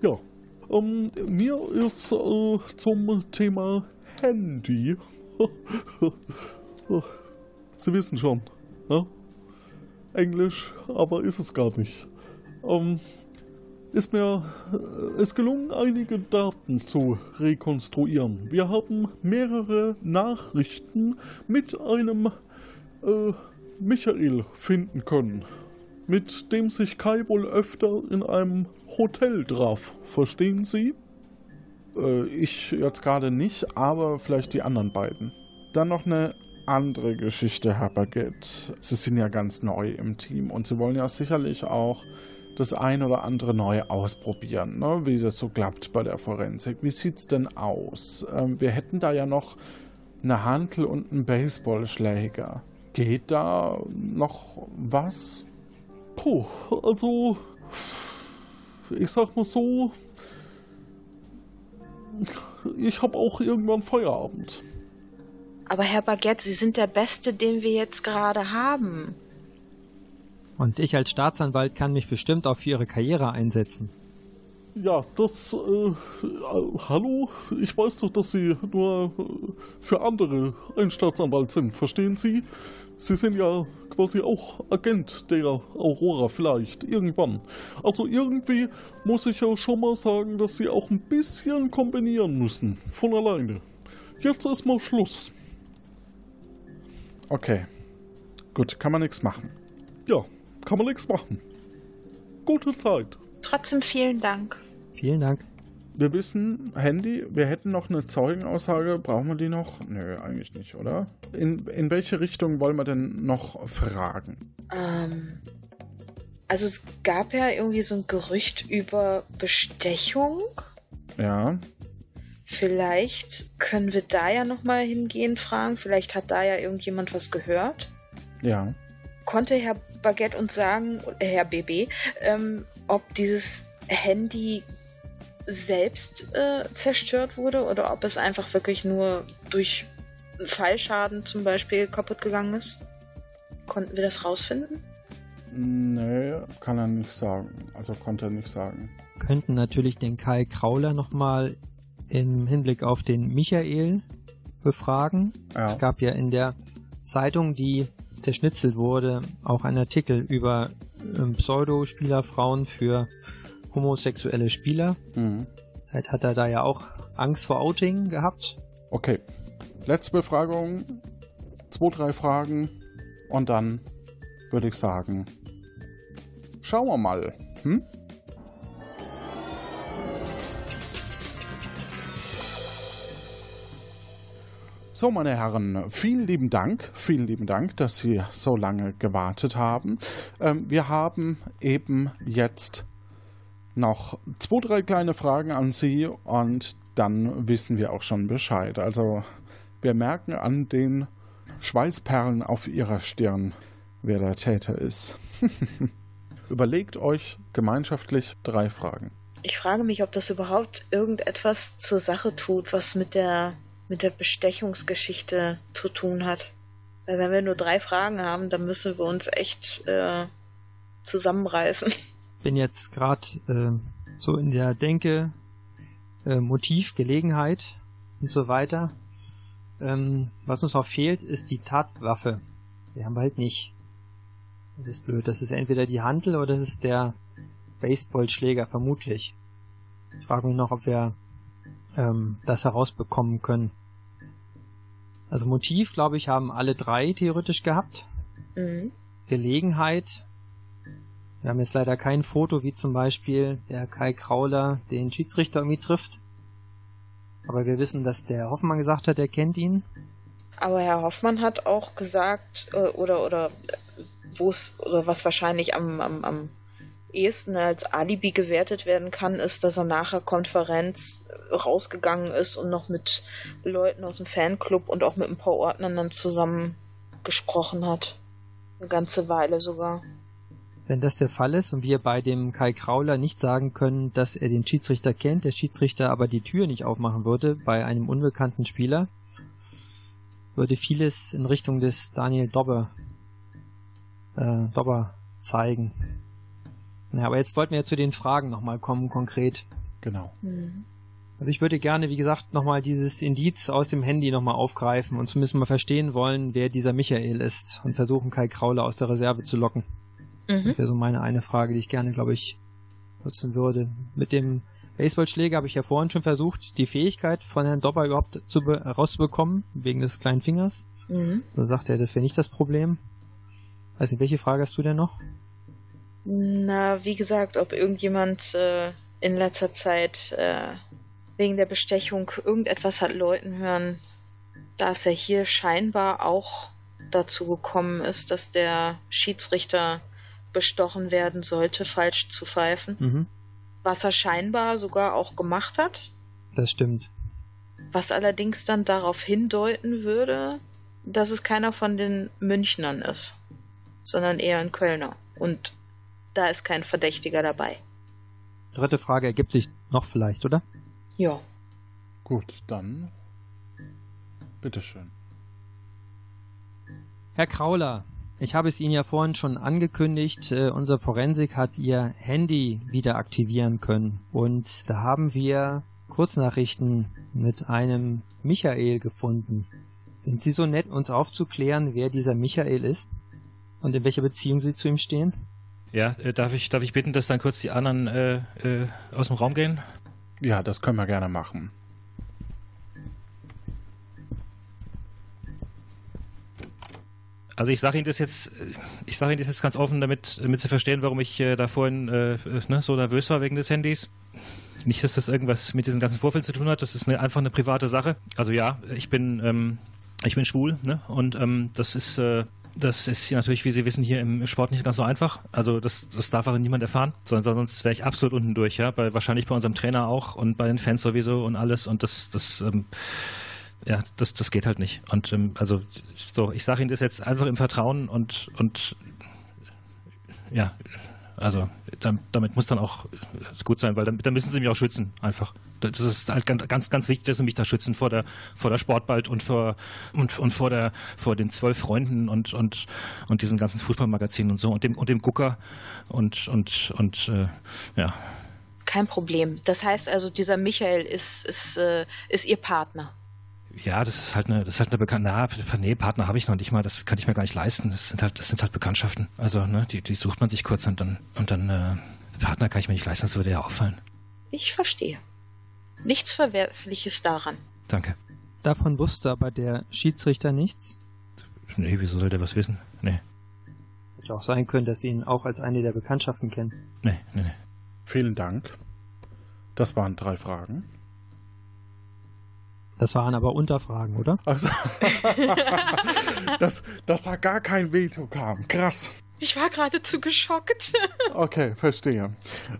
Ja, ähm, mir ist äh, zum Thema Handy. Sie wissen schon, ne? Englisch, aber ist es gar nicht. Ähm, ist mir äh, es gelungen, einige Daten zu rekonstruieren. Wir haben mehrere Nachrichten mit einem äh, Michael finden können, mit dem sich Kai wohl öfter in einem Hotel traf. Verstehen Sie? äh, ich jetzt gerade nicht, aber vielleicht die anderen beiden. Dann noch eine andere Geschichte, Herr Baguette. Sie sind ja ganz neu im Team und Sie wollen ja sicherlich auch das ein oder andere neu ausprobieren, ne? wie das so klappt bei der Forensik. Wie sieht's denn aus? Ähm, wir hätten da ja noch eine Hantel und einen Baseballschläger. Geht da noch was? Puh, also ich sag mal so, ich habe auch irgendwann Feierabend. Aber Herr Baguette, Sie sind der Beste, den wir jetzt gerade haben. Und ich als Staatsanwalt kann mich bestimmt auch für Ihre Karriere einsetzen. Ja, das, äh, hallo? Ich weiß doch, dass Sie nur für andere ein Staatsanwalt sind, verstehen Sie? Sie sind ja quasi auch Agent der Aurora vielleicht, irgendwann. Also irgendwie muss ich ja schon mal sagen, dass Sie auch ein bisschen kombinieren müssen, von alleine. Jetzt ist mal Schluss. Okay. Gut, kann man nichts machen. Ja, kann man nichts machen. Gute Zeit. Trotzdem vielen Dank. Vielen Dank. Wir wissen, Handy, wir hätten noch eine Zeugenaussage. Brauchen wir die noch? Nö, eigentlich nicht, oder? In, in welche Richtung wollen wir denn noch fragen? Ähm, also es gab ja irgendwie so ein Gerücht über Bestechung. Ja. Vielleicht können wir da ja nochmal hingehen, fragen. Vielleicht hat da ja irgendjemand was gehört. Ja. Konnte Herr Baguette uns sagen, äh, Herr BB, ähm, ob dieses Handy selbst äh, zerstört wurde oder ob es einfach wirklich nur durch Fallschaden zum Beispiel kaputt gegangen ist? Konnten wir das rausfinden? Nee, kann er nicht sagen. Also konnte er nicht sagen. Könnten natürlich den Kai Krauler nochmal im Hinblick auf den Michael befragen. Ja. Es gab ja in der Zeitung, die zerschnitzelt wurde, auch einen Artikel über ähm, Pseudo-Spielerfrauen für homosexuelle Spieler. Mhm. Vielleicht hat er da ja auch Angst vor Outing gehabt. Okay. Letzte Befragung. Zwei, drei Fragen. Und dann würde ich sagen, schauen wir mal. Hm? So, meine Herren, vielen lieben Dank, vielen lieben Dank, dass Sie so lange gewartet haben. Ähm, wir haben eben jetzt noch zwei, drei kleine Fragen an Sie und dann wissen wir auch schon Bescheid. Also wir merken an den Schweißperlen auf Ihrer Stirn, wer der Täter ist. Überlegt euch gemeinschaftlich drei Fragen. Ich frage mich, ob das überhaupt irgendetwas zur Sache tut, was mit der, mit der Bestechungsgeschichte zu tun hat. Weil wenn wir nur drei Fragen haben, dann müssen wir uns echt äh, zusammenreißen. Bin jetzt gerade äh, so in der Denke, äh, Motiv, Gelegenheit und so weiter. Ähm, was uns auch fehlt, ist die Tatwaffe. Die haben wir halt nicht. Das ist blöd. Das ist entweder die Hantel oder das ist der Baseballschläger, vermutlich. Ich frage mich noch, ob wir ähm, das herausbekommen können. Also Motiv, glaube ich, haben alle drei theoretisch gehabt. Mhm. Gelegenheit. Wir haben jetzt leider kein Foto, wie zum Beispiel der Kai Krauler den Schiedsrichter irgendwie trifft. Aber wir wissen, dass der Hoffmann gesagt hat, er kennt ihn. Aber Herr Hoffmann hat auch gesagt, äh, oder, oder wo es, oder was wahrscheinlich am, am, am ehesten als Alibi gewertet werden kann, ist, dass er nach der Konferenz rausgegangen ist und noch mit Leuten aus dem Fanclub und auch mit ein paar Ordnern dann zusammen gesprochen hat. Eine ganze Weile sogar. Wenn das der Fall ist und wir bei dem Kai Krauler nicht sagen können, dass er den Schiedsrichter kennt, der Schiedsrichter aber die Tür nicht aufmachen würde bei einem unbekannten Spieler, würde vieles in Richtung des Daniel Dobber, äh, Dobber zeigen. Ja, aber jetzt wollten wir ja zu den Fragen nochmal kommen, konkret. Genau. Mhm. Also ich würde gerne, wie gesagt, nochmal dieses Indiz aus dem Handy nochmal aufgreifen und zumindest mal verstehen wollen, wer dieser Michael ist und versuchen, Kai Krauler aus der Reserve zu locken. Mhm. Das wäre so meine eine Frage, die ich gerne, glaube ich, nutzen würde. Mit dem Baseballschläger habe ich ja vorhin schon versucht, die Fähigkeit von Herrn Dobber überhaupt zu rauszubekommen, wegen des kleinen Fingers. Mhm. Da sagt er, das wäre nicht das Problem. Weiß nicht, welche Frage hast du denn noch? Na, wie gesagt, ob irgendjemand äh, in letzter Zeit äh, wegen der Bestechung irgendetwas hat Leuten hören Da es ja hier scheinbar auch dazu gekommen ist, dass der Schiedsrichter bestochen werden sollte, falsch zu pfeifen. Mhm. Was er scheinbar sogar auch gemacht hat. Das stimmt. Was allerdings dann darauf hindeuten würde, dass es keiner von den Münchnern ist, sondern eher ein Kölner. Und da ist kein Verdächtiger dabei. Dritte Frage ergibt sich noch vielleicht, oder? Ja. Gut, dann. Bitteschön. Herr Krauler, ich habe es Ihnen ja vorhin schon angekündigt, äh, unser Forensik hat Ihr Handy wieder aktivieren können. Und da haben wir Kurznachrichten mit einem Michael gefunden. Sind Sie so nett, uns aufzuklären, wer dieser Michael ist und in welcher Beziehung Sie zu ihm stehen? Ja, äh, darf, ich, darf ich bitten, dass dann kurz die anderen äh, äh, aus dem Raum gehen? Ja, das können wir gerne machen. Also ich sage Ihnen das jetzt, ich sage Ihnen das jetzt ganz offen, damit, damit Sie verstehen, warum ich äh, da vorhin äh, ne, so nervös war wegen des Handys. Nicht, dass das irgendwas mit diesen ganzen Vorfällen zu tun hat. Das ist eine, einfach eine private Sache. Also ja, ich bin, ähm, ich bin schwul, ne? Und ähm, das ist, äh, das ist natürlich, wie Sie wissen, hier im Sport nicht ganz so einfach. Also das, das darf auch niemand erfahren, sondern sonst wäre ich absolut unten durch, ja. Bei, wahrscheinlich bei unserem Trainer auch und bei den Fans sowieso und alles. Und das, das, ähm, ja, das, das geht halt nicht. Und ähm, also so, ich sage Ihnen das jetzt einfach im Vertrauen und und ja, also damit muss dann auch gut sein, weil dann müssen Sie mich auch schützen, einfach. Das ist halt ganz, ganz wichtig, dass Sie mich da schützen vor der, vor der Sportbald und vor, und, und vor der, vor den zwölf Freunden und, und, und diesen ganzen Fußballmagazinen und so und dem, und dem Gucker und, und, und, äh, ja. Kein Problem. Das heißt also, dieser Michael ist, ist, äh, ist Ihr Partner. Ja, das ist halt eine, das ist halt eine bekannte, na, nee, Partner habe ich noch nicht mal, das kann ich mir gar nicht leisten. Das sind halt, das sind halt Bekanntschaften. Also, ne, die, die sucht man sich kurz und dann, und dann, äh, Partner kann ich mir nicht leisten, das würde ja auffallen. Ich verstehe. Nichts Verwerfliches daran. Danke. Davon wusste aber der Schiedsrichter nichts? Nee, wieso soll der was wissen? Nee. Hätte auch sein können, dass Sie ihn auch als eine der Bekanntschaften kennen. Nee, nee, nee. Vielen Dank. Das waren drei Fragen. Das waren aber Unterfragen, oder? Also, dass, dass da gar kein Veto kam. Krass. Ich war geradezu geschockt. okay, verstehe.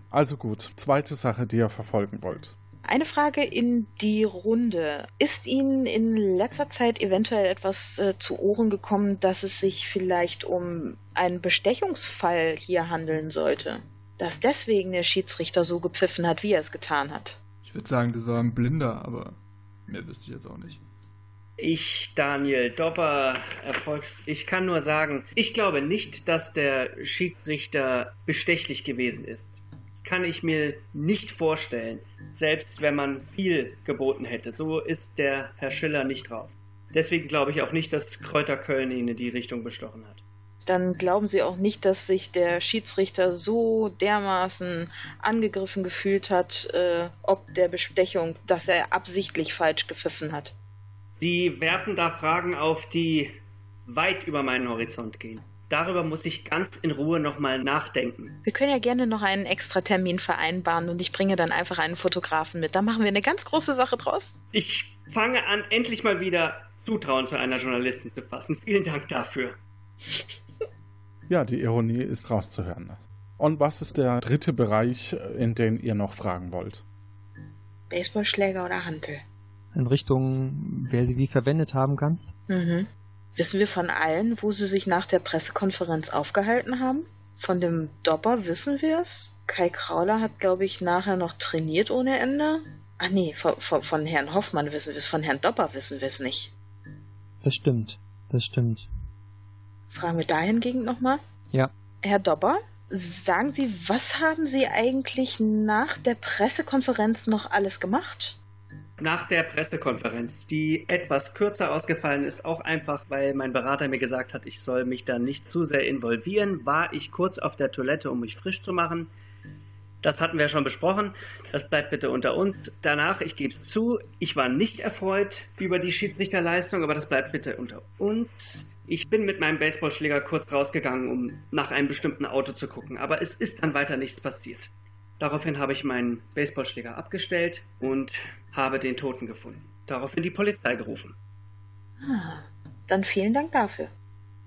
Also gut, zweite Sache, die ihr verfolgen wollt. Eine Frage in die Runde. Ist Ihnen in letzter Zeit eventuell etwas äh, zu Ohren gekommen, dass es sich vielleicht um einen Bestechungsfall hier handeln sollte? Dass deswegen der Schiedsrichter so gepfiffen hat, wie er es getan hat? Ich würde sagen, das war ein Blinder, aber mehr wüsste ich jetzt auch nicht. Ich, Daniel Dopper, Erfolgs. Ich kann nur sagen, ich glaube nicht, dass der Schiedsrichter bestechlich gewesen ist. Kann ich mir nicht vorstellen, selbst wenn man viel geboten hätte. So ist der Herr Schiller nicht drauf. Deswegen glaube ich auch nicht, dass Kräuter Köln ihn in die Richtung bestochen hat dann glauben Sie auch nicht, dass sich der Schiedsrichter so dermaßen angegriffen gefühlt hat, äh, ob der Bestechung, dass er absichtlich falsch gepfiffen hat. Sie werfen da Fragen auf, die weit über meinen Horizont gehen. Darüber muss ich ganz in Ruhe nochmal nachdenken. Wir können ja gerne noch einen extra Termin vereinbaren und ich bringe dann einfach einen Fotografen mit. Da machen wir eine ganz große Sache draus. Ich fange an, endlich mal wieder Zutrauen zu einer Journalistin zu fassen. Vielen Dank dafür. Ja, die Ironie ist rauszuhören. Und was ist der dritte Bereich, in den ihr noch fragen wollt? Baseballschläger oder Hantel? In Richtung, wer sie wie verwendet haben kann? Mhm. Wissen wir von allen, wo sie sich nach der Pressekonferenz aufgehalten haben? Von dem Dopper wissen wir es. Kai Krauler hat, glaube ich, nachher noch trainiert ohne Ende. Ah nee, von, von, von Herrn Hoffmann wissen wir es, von Herrn Dopper wissen wir es nicht. Das stimmt, das stimmt. Fragen wir dahingegen nochmal. Ja. Herr Dobber, sagen Sie, was haben Sie eigentlich nach der Pressekonferenz noch alles gemacht? Nach der Pressekonferenz, die etwas kürzer ausgefallen ist, auch einfach, weil mein Berater mir gesagt hat, ich soll mich da nicht zu sehr involvieren, war ich kurz auf der Toilette, um mich frisch zu machen. Das hatten wir schon besprochen. Das bleibt bitte unter uns. Danach, ich gebe es zu, ich war nicht erfreut über die Schiedsrichterleistung, aber das bleibt bitte unter uns. Ich bin mit meinem Baseballschläger kurz rausgegangen, um nach einem bestimmten Auto zu gucken, aber es ist dann weiter nichts passiert. Daraufhin habe ich meinen Baseballschläger abgestellt und habe den Toten gefunden. Daraufhin die Polizei gerufen. Ah, dann vielen Dank dafür.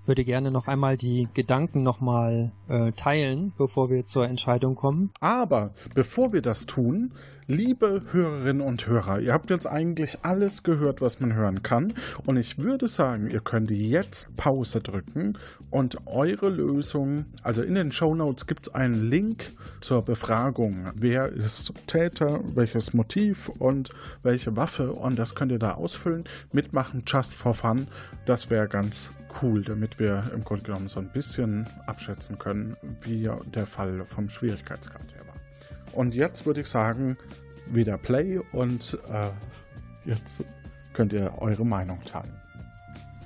Ich würde gerne noch einmal die Gedanken nochmal äh, teilen, bevor wir zur Entscheidung kommen. Aber bevor wir das tun, liebe Hörerinnen und Hörer, ihr habt jetzt eigentlich alles gehört, was man hören kann. Und ich würde sagen, ihr könnt jetzt Pause drücken und eure Lösung, also in den Show Notes gibt es einen Link zur Befragung. Wer ist Täter, welches Motiv und welche Waffe? Und das könnt ihr da ausfüllen. Mitmachen, just for fun. Das wäre ganz cool, damit wir im Grunde genommen so ein bisschen abschätzen können, wie der Fall vom Schwierigkeitsgrad her war. Und jetzt würde ich sagen, wieder Play und äh, jetzt könnt ihr eure Meinung teilen.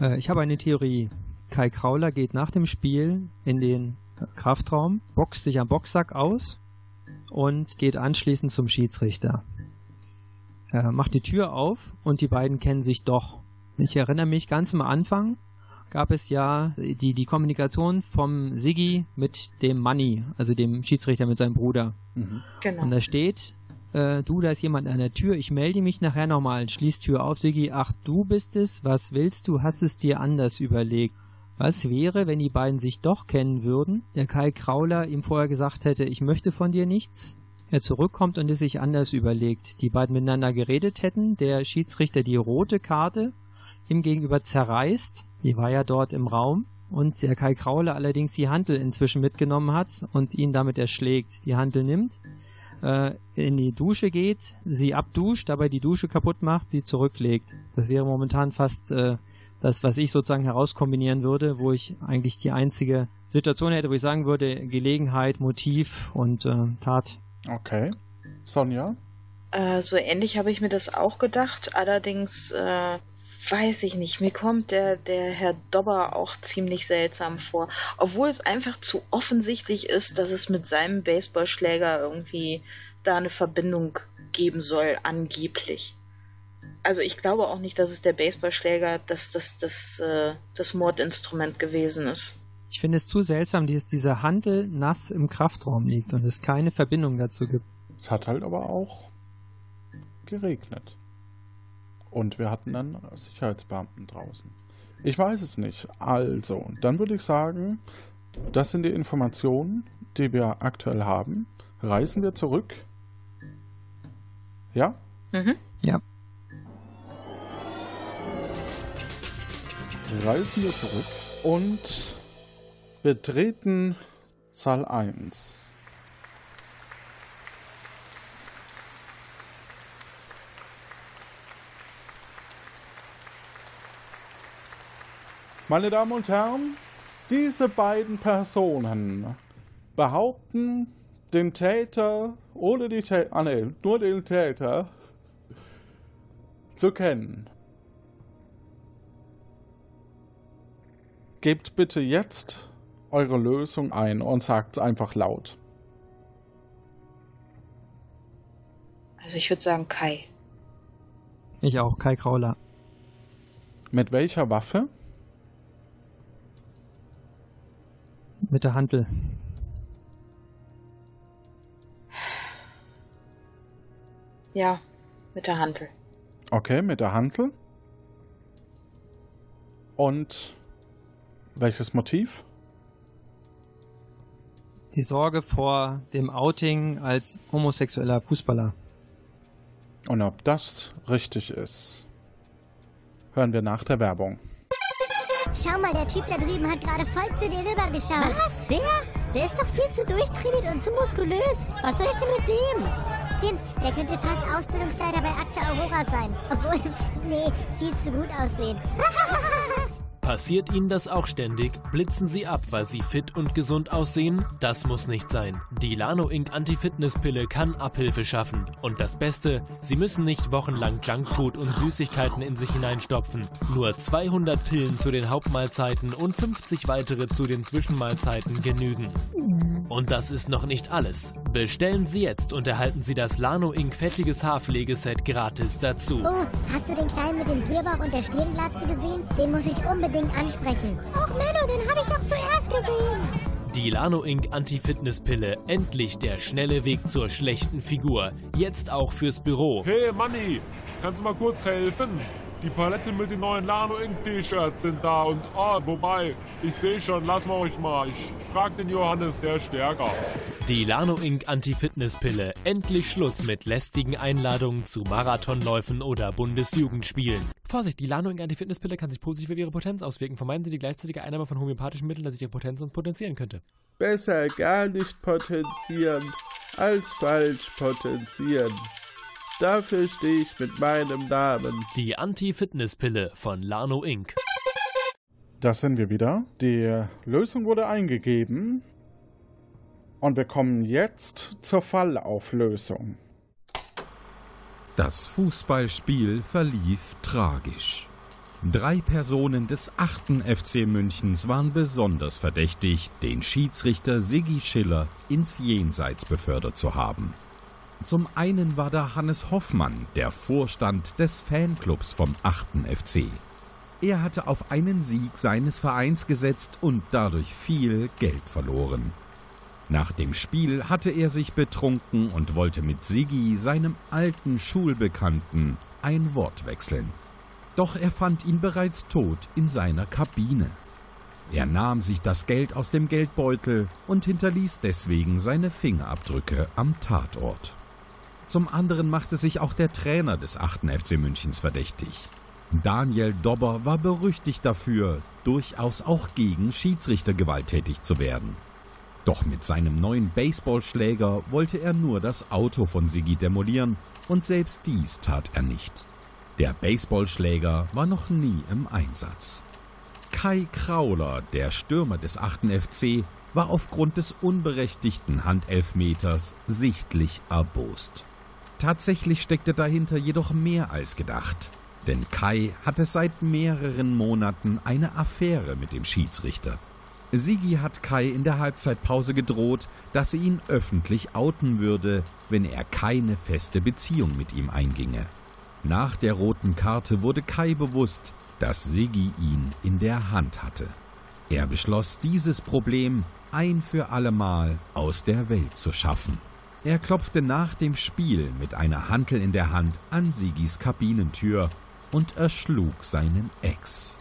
Äh, ich habe eine Theorie. Kai Krauler geht nach dem Spiel in den Kraftraum, boxt sich am Boxsack aus und geht anschließend zum Schiedsrichter. Er macht die Tür auf und die beiden kennen sich doch. Ich erinnere mich ganz am Anfang, gab es ja die, die Kommunikation vom Siggi mit dem Manni, also dem Schiedsrichter mit seinem Bruder. Mhm. Genau. Und da steht, äh, du, da ist jemand an der Tür, ich melde mich nachher nochmal, schließ Tür auf, Siggi, ach, du bist es, was willst du, hast es dir anders überlegt. Was wäre, wenn die beiden sich doch kennen würden, der Kai Krauler ihm vorher gesagt hätte, ich möchte von dir nichts, er zurückkommt und es sich anders überlegt, die beiden miteinander geredet hätten, der Schiedsrichter die rote Karte ihm gegenüber zerreißt, die war ja dort im Raum, und der Kai Krauler allerdings die Hantel inzwischen mitgenommen hat und ihn damit erschlägt, die Hantel nimmt, äh, in die Dusche geht, sie abduscht, dabei die Dusche kaputt macht, sie zurücklegt. Das wäre momentan fast äh, das, was ich sozusagen herauskombinieren würde, wo ich eigentlich die einzige Situation hätte, wo ich sagen würde, Gelegenheit, Motiv und äh, Tat. Okay. Sonja? Äh, so ähnlich habe ich mir das auch gedacht. Allerdings äh, weiß ich nicht. Mir kommt der, der Herr Dobber auch ziemlich seltsam vor. Obwohl es einfach zu offensichtlich ist, dass es mit seinem Baseballschläger irgendwie da eine Verbindung geben soll, angeblich. Also ich glaube auch nicht, dass es der Baseballschläger das, das, das, äh, das Mordinstrument gewesen ist. Ich finde es zu seltsam, dass dieser Handel nass im Kraftraum liegt und es keine Verbindung dazu gibt. Es hat halt aber auch geregnet. Und wir hatten dann Sicherheitsbeamten draußen. Ich weiß es nicht. Also, dann würde ich sagen, das sind die Informationen, die wir aktuell haben. Reisen wir zurück. Ja? Mhm. Ja. Reisen wir zurück und betreten Saal 1. Meine Damen und Herren, diese beiden Personen behaupten, den Täter oder die Täter, ah nee, nur den Täter zu kennen. Gebt bitte jetzt eure Lösung ein und sagt es einfach laut. Also ich würde sagen Kai. Ich auch, Kai Krauler. Mit welcher Waffe? Mit der Hantel. Ja, mit der Hantel. Okay, mit der Hantel. Und welches Motiv? Die Sorge vor dem Outing als homosexueller Fußballer. Und ob das richtig ist, hören wir nach der Werbung. Schau mal, der Typ da drüben hat gerade voll zu dir rübergeschaut. Was? Der? Der ist doch viel zu durchtrainiert und zu muskulös. Was soll ich denn mit dem? Stimmt, der könnte fast Ausbildungsleiter bei Akta Aurora sein. Obwohl, nee, viel zu gut aussehen. Passiert Ihnen das auch ständig? Blitzen Sie ab, weil Sie fit und gesund aussehen? Das muss nicht sein. Die Lano Inc. Anti-Fitness-Pille kann Abhilfe schaffen. Und das Beste, Sie müssen nicht wochenlang Junkfood und Süßigkeiten in sich hineinstopfen. Nur 200 Pillen zu den Hauptmahlzeiten und 50 weitere zu den Zwischenmahlzeiten genügen. Und das ist noch nicht alles. Bestellen Sie jetzt und erhalten Sie das Lano Inc. fettiges Haarpflegeset gratis dazu. Oh, hast du den Kleinen mit dem Bierbauch und der Stirnglatze gesehen? Den muss ich unbedingt ansprechen. Ach Menno, den habe ich doch zuerst gesehen. Die Lano Inc. Anti-Fitness-Pille. Endlich der schnelle Weg zur schlechten Figur. Jetzt auch fürs Büro. Hey Manni, kannst du mal kurz helfen? Die Palette mit den neuen Lano Ink T-Shirts sind da und ah, wobei, ich sehe schon, lassen wir euch mal. Ich frag den Johannes, der ist stärker. Die Lano Ink Anti-Fitness-Pille. Endlich Schluss mit lästigen Einladungen zu Marathonläufen oder Bundesjugendspielen. Vorsicht, die Lano Ink Anti-Fitness-Pille kann sich positiv auf ihre Potenz auswirken. Vermeiden Sie die gleichzeitige Einnahme von homöopathischen Mitteln, das sich Ihre Potenz sonst potenzieren könnte. Besser gar nicht potenzieren als falsch potenzieren. Dafür stehe ich mit meinem Namen. Die Anti-Fitness-Pille von Lano Inc. Da sind wir wieder. Die Lösung wurde eingegeben. Und wir kommen jetzt zur Fallauflösung. Das Fußballspiel verlief tragisch. Drei Personen des 8. FC Münchens waren besonders verdächtig, den Schiedsrichter Siggi Schiller ins Jenseits befördert zu haben. Zum einen war da Hannes Hoffmann, der Vorstand des Fanclubs vom 8. FC. Er hatte auf einen Sieg seines Vereins gesetzt und dadurch viel Geld verloren. Nach dem Spiel hatte er sich betrunken und wollte mit Siggi, seinem alten Schulbekannten, ein Wort wechseln. Doch er fand ihn bereits tot in seiner Kabine. Er nahm sich das Geld aus dem Geldbeutel und hinterließ deswegen seine Fingerabdrücke am Tatort. Zum anderen machte sich auch der Trainer des 8. FC Münchens verdächtig. Daniel Dobber war berüchtigt dafür, durchaus auch gegen Schiedsrichter gewalttätig zu werden. Doch mit seinem neuen Baseballschläger wollte er nur das Auto von Siggi demolieren und selbst dies tat er nicht. Der Baseballschläger war noch nie im Einsatz. Kai Krauler, der Stürmer des 8. FC, war aufgrund des unberechtigten Handelfmeters sichtlich erbost. Tatsächlich steckte dahinter jedoch mehr als gedacht, denn Kai hatte seit mehreren Monaten eine Affäre mit dem Schiedsrichter. Sigi hat Kai in der Halbzeitpause gedroht, dass er ihn öffentlich outen würde, wenn er keine feste Beziehung mit ihm einginge. Nach der roten Karte wurde Kai bewusst, dass Sigi ihn in der Hand hatte. Er beschloss, dieses Problem ein für allemal aus der Welt zu schaffen. Er klopfte nach dem Spiel mit einer Hantel in der Hand an Sigis Kabinentür und erschlug seinen Ex.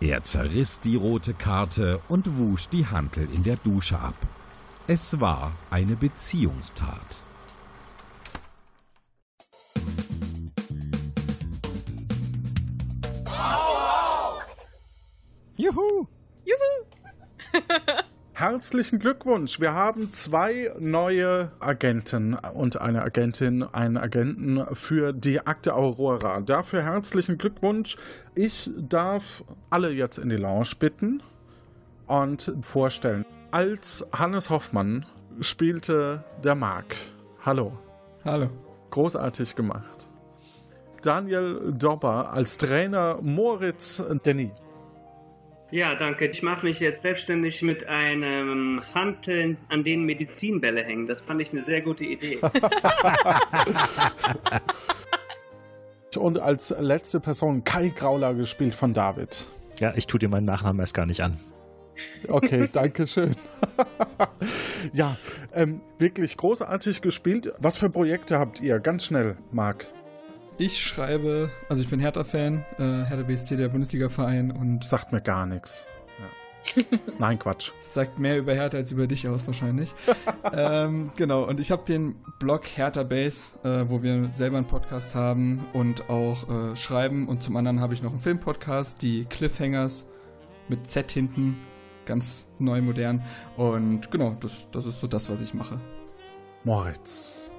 Er zerriss die rote Karte und wusch die Hantel in der Dusche ab. Es war eine Beziehungstat. Juhu! Juhu! Herzlichen Glückwunsch. Wir haben zwei neue Agenten und eine Agentin, einen Agenten für die Akte Aurora. Dafür herzlichen Glückwunsch. Ich darf alle jetzt in die Lounge bitten und vorstellen. Als Hannes Hoffmann spielte der Marc. Hallo. Hallo. Großartig gemacht. Daniel Dobber als Trainer Moritz Denny. Ja, danke. Ich mache mich jetzt selbstständig mit einem Hanteln, an denen Medizinbälle hängen. Das fand ich eine sehr gute Idee. Und als letzte Person Kai Grauler gespielt von David. Ja, ich tue dir meinen Nachnamen erst gar nicht an. Okay, danke schön. ja, ähm, wirklich großartig gespielt. Was für Projekte habt ihr? Ganz schnell, Marc. Ich schreibe, also ich bin Hertha-Fan, äh, Hertha BSC, der Bundesliga-Verein und. Sagt mir gar nichts. Ja. Nein, Quatsch. Sagt mehr über Hertha als über dich aus, wahrscheinlich. ähm, genau, und ich habe den Blog Hertha Base, äh, wo wir selber einen Podcast haben und auch äh, schreiben. Und zum anderen habe ich noch einen Filmpodcast, die Cliffhangers mit Z hinten, ganz neu, modern. Und genau, das, das ist so das, was ich mache. Moritz.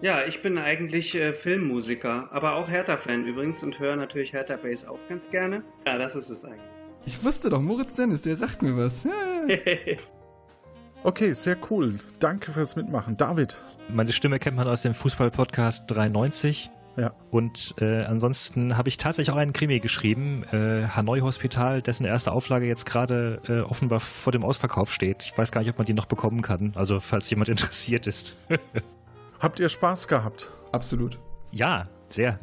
Ja, ich bin eigentlich äh, Filmmusiker, aber auch Hertha-Fan übrigens und höre natürlich Hertha Bass auch ganz gerne. Ja, das ist es eigentlich. Ich wusste doch, Moritz Dennis, der sagt mir was. Ja. okay, sehr cool. Danke fürs Mitmachen. David. Meine Stimme kennt man aus dem Fußball-Podcast 93. Ja. Und äh, ansonsten habe ich tatsächlich auch einen Krimi geschrieben, äh, Hanoi Hospital, dessen erste Auflage jetzt gerade äh, offenbar vor dem Ausverkauf steht. Ich weiß gar nicht, ob man die noch bekommen kann. Also falls jemand interessiert ist. Habt ihr Spaß gehabt? Absolut. Ja, sehr.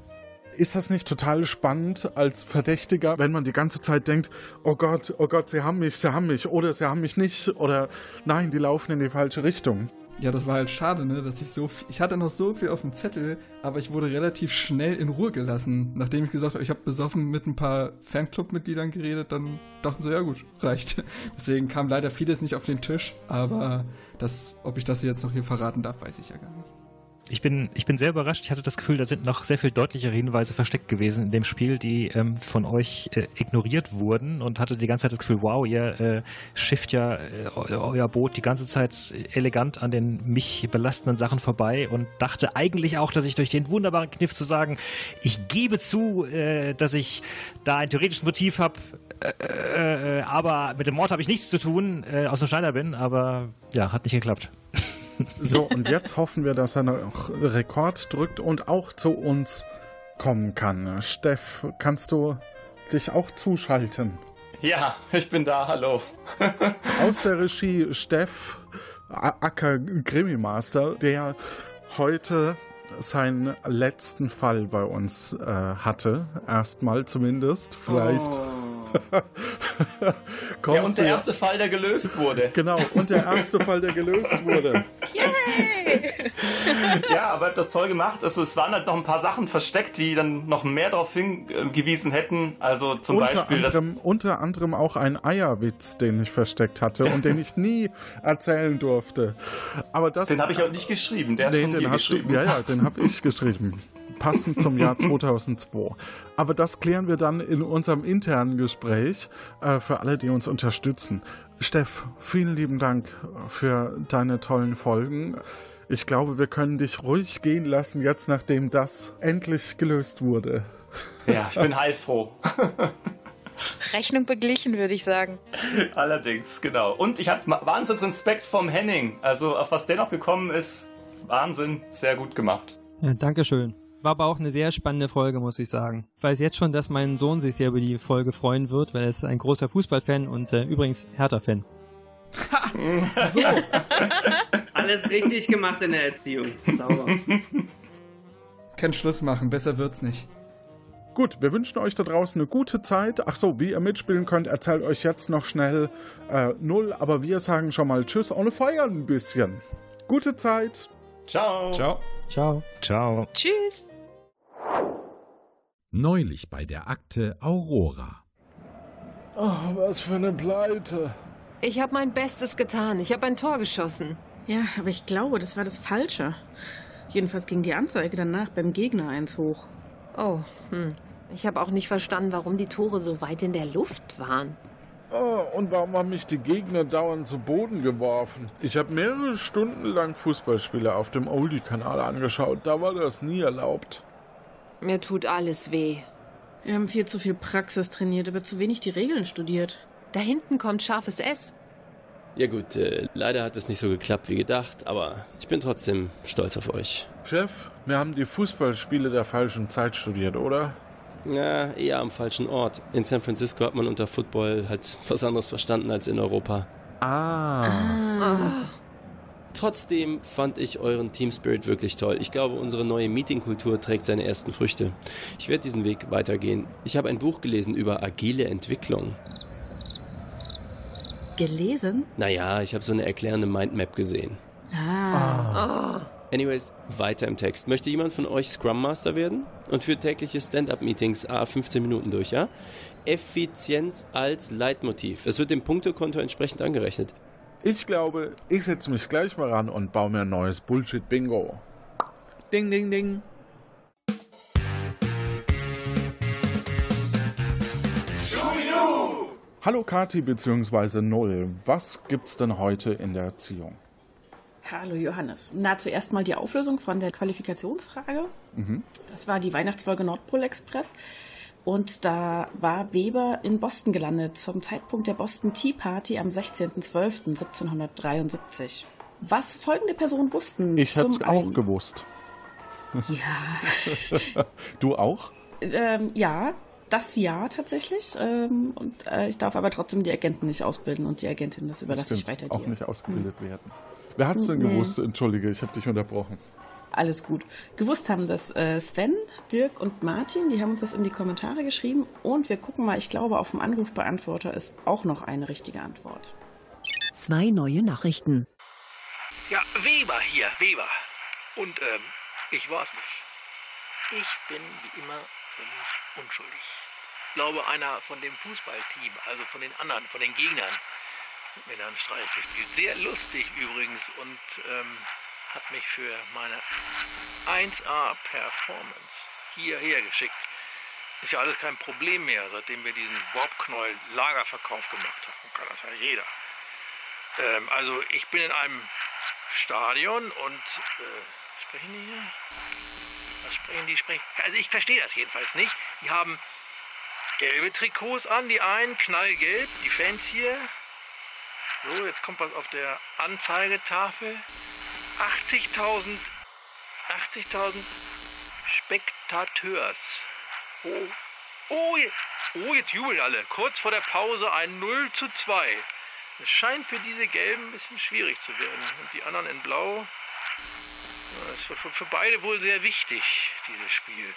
Ist das nicht total spannend als Verdächtiger, wenn man die ganze Zeit denkt, oh Gott, oh Gott, sie haben mich, sie haben mich oder sie haben mich nicht oder nein, die laufen in die falsche Richtung? Ja, das war halt schade, ne, dass ich so viel, ich hatte noch so viel auf dem Zettel, aber ich wurde relativ schnell in Ruhe gelassen. Nachdem ich gesagt habe, ich habe besoffen mit ein paar Fanclub-Mitgliedern geredet, dann dachten sie, ja gut, reicht. Deswegen kam leider vieles nicht auf den Tisch, aber das, ob ich das jetzt noch hier verraten darf, weiß ich ja gar nicht. Ich bin, ich bin sehr überrascht. Ich hatte das Gefühl, da sind noch sehr viel deutlichere Hinweise versteckt gewesen in dem Spiel, die ähm, von euch äh, ignoriert wurden und hatte die ganze Zeit das Gefühl, wow, ihr äh, schifft ja äh, euer Boot die ganze Zeit elegant an den mich belastenden Sachen vorbei und dachte eigentlich auch, dass ich durch den wunderbaren Kniff zu sagen, ich gebe zu, äh, dass ich da ein theoretisches Motiv habe, äh, äh, aber mit dem Mord habe ich nichts zu tun, aus dem Schneider bin, aber ja, hat nicht geklappt. So, und jetzt hoffen wir, dass er noch Rekord drückt und auch zu uns kommen kann. Steff, kannst du dich auch zuschalten? Ja, ich bin da, hallo. Aus der Regie Steff, Acker Grimmy Master, der heute seinen letzten Fall bei uns äh, hatte. Erstmal zumindest. Vielleicht. Oh ja, und der erste Fall, der gelöst wurde. Genau, und der erste Fall, der gelöst wurde. Yay! ja, aber das toll gemacht. Also, es waren halt noch ein paar Sachen versteckt, die dann noch mehr darauf hingewiesen hätten. Also zum unter Beispiel. Anderem, unter anderem auch ein Eierwitz, den ich versteckt hatte und den ich nie erzählen durfte. Aber das, den habe ich auch nicht geschrieben. Der nee, ist von dir geschrieben. Du, ja, ja, den habe ich geschrieben passend zum Jahr 2002. Aber das klären wir dann in unserem internen Gespräch äh, für alle, die uns unterstützen. Steff, vielen lieben Dank für deine tollen Folgen. Ich glaube, wir können dich ruhig gehen lassen, jetzt nachdem das endlich gelöst wurde. Ja, ich bin heilfroh. Rechnung beglichen, würde ich sagen. Allerdings, genau. Und ich habe wahnsinns Respekt vom Henning. Also, auf was der noch gekommen ist, Wahnsinn, sehr gut gemacht. Ja, Dankeschön. War aber auch eine sehr spannende Folge, muss ich sagen. Ich weiß jetzt schon, dass mein Sohn sich sehr über die Folge freuen wird, weil er ist ein großer Fußballfan und äh, übrigens Hertha-Fan. so. Alles richtig gemacht in der Erziehung. Sauber. Kein Schluss machen, besser wird's nicht. Gut, wir wünschen euch da draußen eine gute Zeit. Ach so, wie ihr mitspielen könnt, erzählt euch jetzt noch schnell äh, null, aber wir sagen schon mal Tschüss ohne Feiern ein bisschen. Gute Zeit. Ciao. Ciao. Ciao. Ciao. Tschüss. Neulich bei der Akte Aurora. Oh, was für eine Pleite. Ich habe mein Bestes getan. Ich habe ein Tor geschossen. Ja, aber ich glaube, das war das Falsche. Jedenfalls ging die Anzeige danach beim Gegner eins hoch. Oh, hm. Ich habe auch nicht verstanden, warum die Tore so weit in der Luft waren. Oh, und warum haben mich die Gegner dauernd zu Boden geworfen? Ich habe mehrere Stunden lang Fußballspiele auf dem Oldie-Kanal angeschaut. Da war das nie erlaubt. Mir tut alles weh. Wir haben viel zu viel Praxis trainiert, aber zu wenig die Regeln studiert. Da hinten kommt scharfes S. Ja gut, äh, leider hat es nicht so geklappt wie gedacht, aber ich bin trotzdem stolz auf euch. Chef, wir haben die Fußballspiele der falschen Zeit studiert, oder? Ja, eher am falschen Ort. In San Francisco hat man unter Football halt was anderes verstanden als in Europa. Ah. ah. Trotzdem fand ich euren Team Spirit wirklich toll. Ich glaube, unsere neue Meetingkultur trägt seine ersten Früchte. Ich werde diesen Weg weitergehen. Ich habe ein Buch gelesen über agile Entwicklung. Gelesen? Naja, ich habe so eine erklärende Mindmap gesehen. Ah. Oh. Anyways, weiter im Text. Möchte jemand von euch Scrum Master werden? Und für tägliche Stand-up-Meetings ah, 15 Minuten durch, ja? Effizienz als Leitmotiv. Es wird dem Punktekonto entsprechend angerechnet. Ich glaube, ich setze mich gleich mal ran und baue mir ein neues Bullshit-Bingo. Ding, ding, ding. Hallo Kati bzw. Null, was gibt's denn heute in der Erziehung? Hallo Johannes. Na, zuerst mal die Auflösung von der Qualifikationsfrage. Mhm. Das war die Weihnachtsfolge Nordpol Express. Und da war Weber in Boston gelandet, zum Zeitpunkt der Boston Tea Party am 16.12.1773. Was folgende Personen wussten. Ich hätte es auch gewusst. Ja. du auch? Ähm, ja, das ja tatsächlich. Ähm, und äh, ich darf aber trotzdem die Agenten nicht ausbilden und die Agentin, das überlasse ich weiter dir. auch nicht ausgebildet mhm. werden. Wer hat es denn gewusst? Entschuldige, ich habe dich unterbrochen alles gut. Gewusst haben das äh, Sven, Dirk und Martin, die haben uns das in die Kommentare geschrieben und wir gucken mal, ich glaube, auf dem Anrufbeantworter ist auch noch eine richtige Antwort. Zwei neue Nachrichten. Ja, Weber hier, Weber. Und ähm, ich war's nicht. Ich bin wie immer völlig unschuldig. Ich glaube, einer von dem Fußballteam, also von den anderen, von den Gegnern, hat mir da einen Streich gespielt. Sehr lustig übrigens und ähm, hat mich für meine 1A-Performance hierher geschickt. Ist ja alles kein Problem mehr, seitdem wir diesen Warpknäuel-Lagerverkauf gemacht haben. Kann das ja jeder. Ähm, also ich bin in einem Stadion und äh, sprechen die hier? Was sprechen die? Sprechen? Also ich verstehe das jedenfalls nicht. Die haben gelbe Trikots an, die einen knallgelb, die Fans hier. So, jetzt kommt was auf der Anzeigetafel. 80.000 80.000 Spektateurs. Oh. Oh, oh, jetzt jubeln alle. Kurz vor der Pause ein 0 zu 2. Es scheint für diese Gelben ein bisschen schwierig zu werden. Und die anderen in Blau. Das ist für, für, für beide wohl sehr wichtig, dieses Spiel.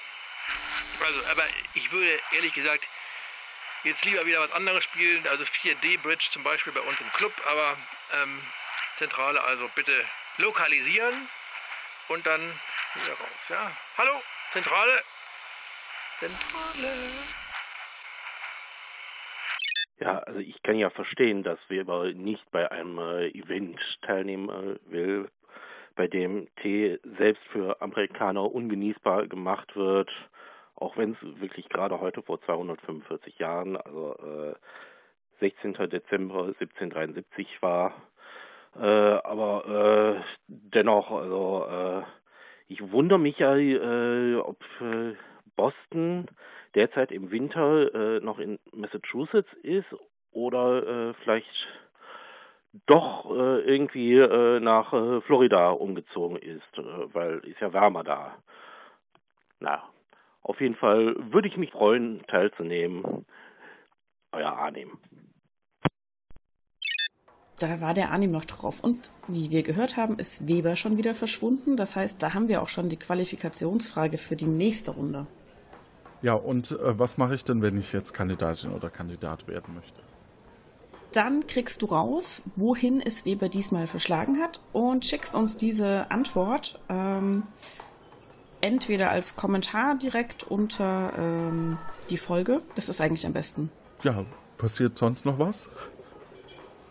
Also, aber ich würde ehrlich gesagt jetzt lieber wieder was anderes spielen. Also 4D-Bridge zum Beispiel bei uns im Club. Aber ähm, Zentrale also bitte lokalisieren und dann wieder raus. Ja? Hallo, Zentrale. Zentrale. Ja, also ich kann ja verstehen, dass Weber nicht bei einem äh, Event teilnehmen äh, will, bei dem Tee selbst für Amerikaner ungenießbar gemacht wird, auch wenn es wirklich gerade heute vor 245 Jahren, also äh, 16. Dezember 1773 war. Äh, aber äh, dennoch, also äh, ich wundere mich ja, äh, ob äh, Boston derzeit im Winter äh, noch in Massachusetts ist oder vielleicht doch irgendwie nach Florida umgezogen ist, weil ist ja wärmer da. Na, auf jeden Fall würde ich mich freuen, teilzunehmen. Euer Arnim. Da war der Arnim noch drauf. Und wie wir gehört haben, ist Weber schon wieder verschwunden. Das heißt, da haben wir auch schon die Qualifikationsfrage für die nächste Runde. Ja, und äh, was mache ich denn, wenn ich jetzt Kandidatin oder Kandidat werden möchte? Dann kriegst du raus, wohin es Weber diesmal verschlagen hat und schickst uns diese Antwort ähm, entweder als Kommentar direkt unter ähm, die Folge. Das ist eigentlich am besten. Ja, passiert sonst noch was?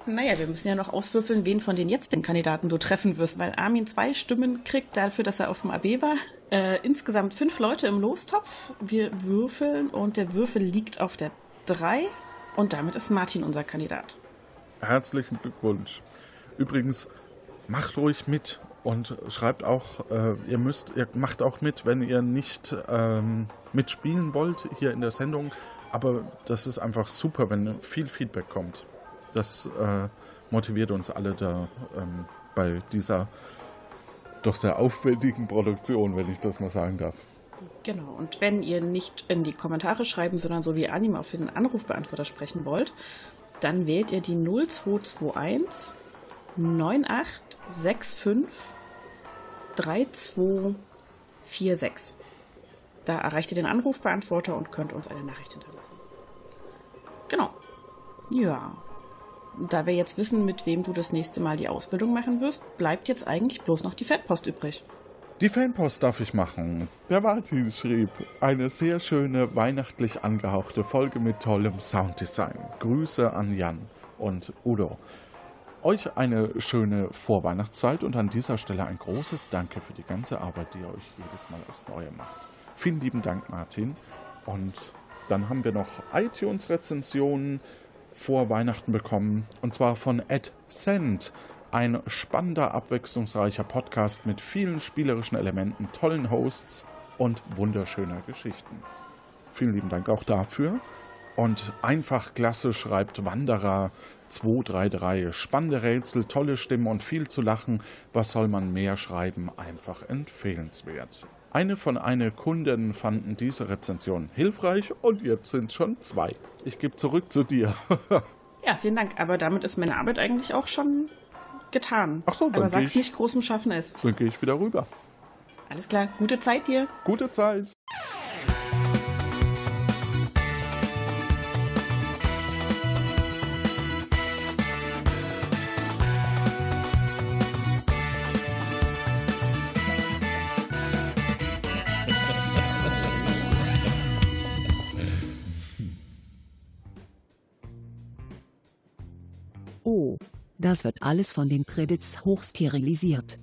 Naja, wir müssen ja noch auswürfeln, wen von den jetzt den Kandidaten du treffen wirst, weil Armin zwei Stimmen kriegt dafür, dass er auf dem AB war. Äh, insgesamt fünf Leute im Lostopf. Wir würfeln und der Würfel liegt auf der 3 und damit ist Martin unser Kandidat. Herzlichen Glückwunsch. Übrigens, macht ruhig mit und schreibt auch, äh, ihr müsst, ihr macht auch mit, wenn ihr nicht ähm, mitspielen wollt hier in der Sendung. Aber das ist einfach super, wenn viel Feedback kommt. Das äh, motiviert uns alle da ähm, bei dieser doch sehr aufwendigen Produktion, wenn ich das mal sagen darf. Genau, und wenn ihr nicht in die Kommentare schreiben, sondern so wie Anima auf den Anrufbeantworter sprechen wollt, dann wählt ihr die 0221 9865 3246. Da erreicht ihr den Anrufbeantworter und könnt uns eine Nachricht hinterlassen. Genau. Ja. Da wir jetzt wissen, mit wem du das nächste Mal die Ausbildung machen wirst, bleibt jetzt eigentlich bloß noch die Fettpost übrig. Die Fanpost darf ich machen. Der Martin schrieb, eine sehr schöne weihnachtlich angehauchte Folge mit tollem Sounddesign. Grüße an Jan und Udo. Euch eine schöne Vorweihnachtszeit und an dieser Stelle ein großes Danke für die ganze Arbeit, die ihr euch jedes Mal aufs Neue macht. Vielen lieben Dank, Martin. Und dann haben wir noch iTunes-Rezensionen vor Weihnachten bekommen. Und zwar von Ed Send. Ein spannender, abwechslungsreicher Podcast mit vielen spielerischen Elementen, tollen Hosts und wunderschöner Geschichten. Vielen lieben Dank auch dafür. Und einfach klasse schreibt Wanderer 233. Spannende Rätsel, tolle Stimme und viel zu lachen. Was soll man mehr schreiben? Einfach empfehlenswert. Eine von einer Kundin fanden diese Rezension hilfreich und jetzt sind schon zwei. Ich gebe zurück zu dir. ja, vielen Dank. Aber damit ist meine Arbeit eigentlich auch schon getan. Ach so, dann Aber sag's ich- nicht großem Schaffen ist. Dann gehe ich wieder rüber. Alles klar. Gute Zeit dir. Gute Zeit. Das wird alles von den Credits hochsterilisiert.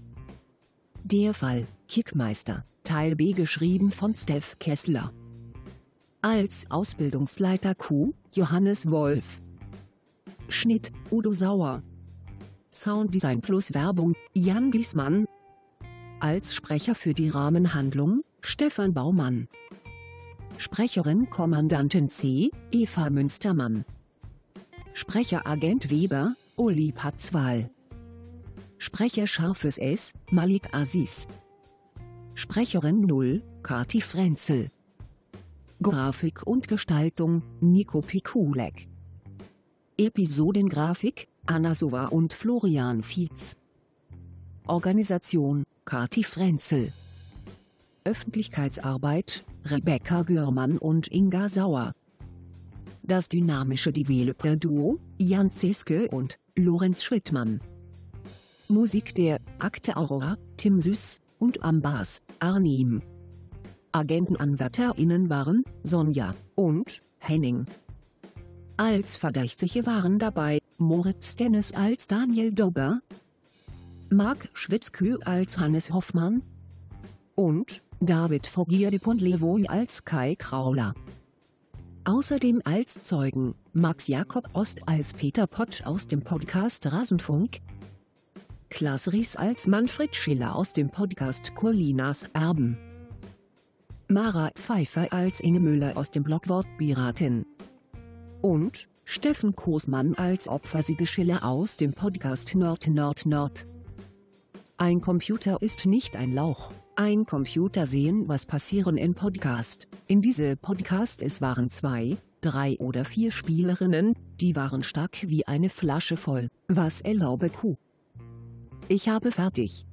Der Fall, Kickmeister, Teil B geschrieben von Steph Kessler. Als Ausbildungsleiter Q, Johannes Wolf. Schnitt, Udo Sauer. Sounddesign plus Werbung, Jan Giesmann. Als Sprecher für die Rahmenhandlung, Stefan Baumann. Sprecherin Kommandantin C, Eva Münstermann. Sprecher Agent Weber, Uli Patzwal. Sprecher Scharfes S, Malik Aziz. Sprecherin 0, Kati Frenzel. Grafik und Gestaltung, Nico Pikulek. Episodengrafik, Anna Sova und Florian Fietz. Organisation, Kati Frenzel. Öffentlichkeitsarbeit, Rebecca Görmann und Inga Sauer. Das dynamische Developer-Duo, Jan Zeske und Lorenz Schrittmann. Musik der Akte Aurora, Tim Süß und am Bass, Arnim. AgentenanwärterInnen waren Sonja und Henning. Als Verdächtige waren dabei Moritz Dennis als Daniel Dober, Marc Schwitzkü als Hannes Hoffmann und David Vogier-de-Pont-Levoy als Kai Krauler. Außerdem als Zeugen Max Jakob Ost als Peter Potsch aus dem Podcast Rasenfunk, Klaas Ries als Manfred Schiller aus dem Podcast Colinas Erben, Mara Pfeiffer als Inge Müller aus dem Blogwort Piratin und Steffen Kosmann als Opfersiege Schiller aus dem Podcast Nord Nord Nord. Ein Computer ist nicht ein Lauch. Ein Computer sehen, was passieren in Podcast. In diese Podcast es waren zwei, drei oder vier Spielerinnen, die waren stark wie eine Flasche voll. Was erlaube Q? Ich habe fertig.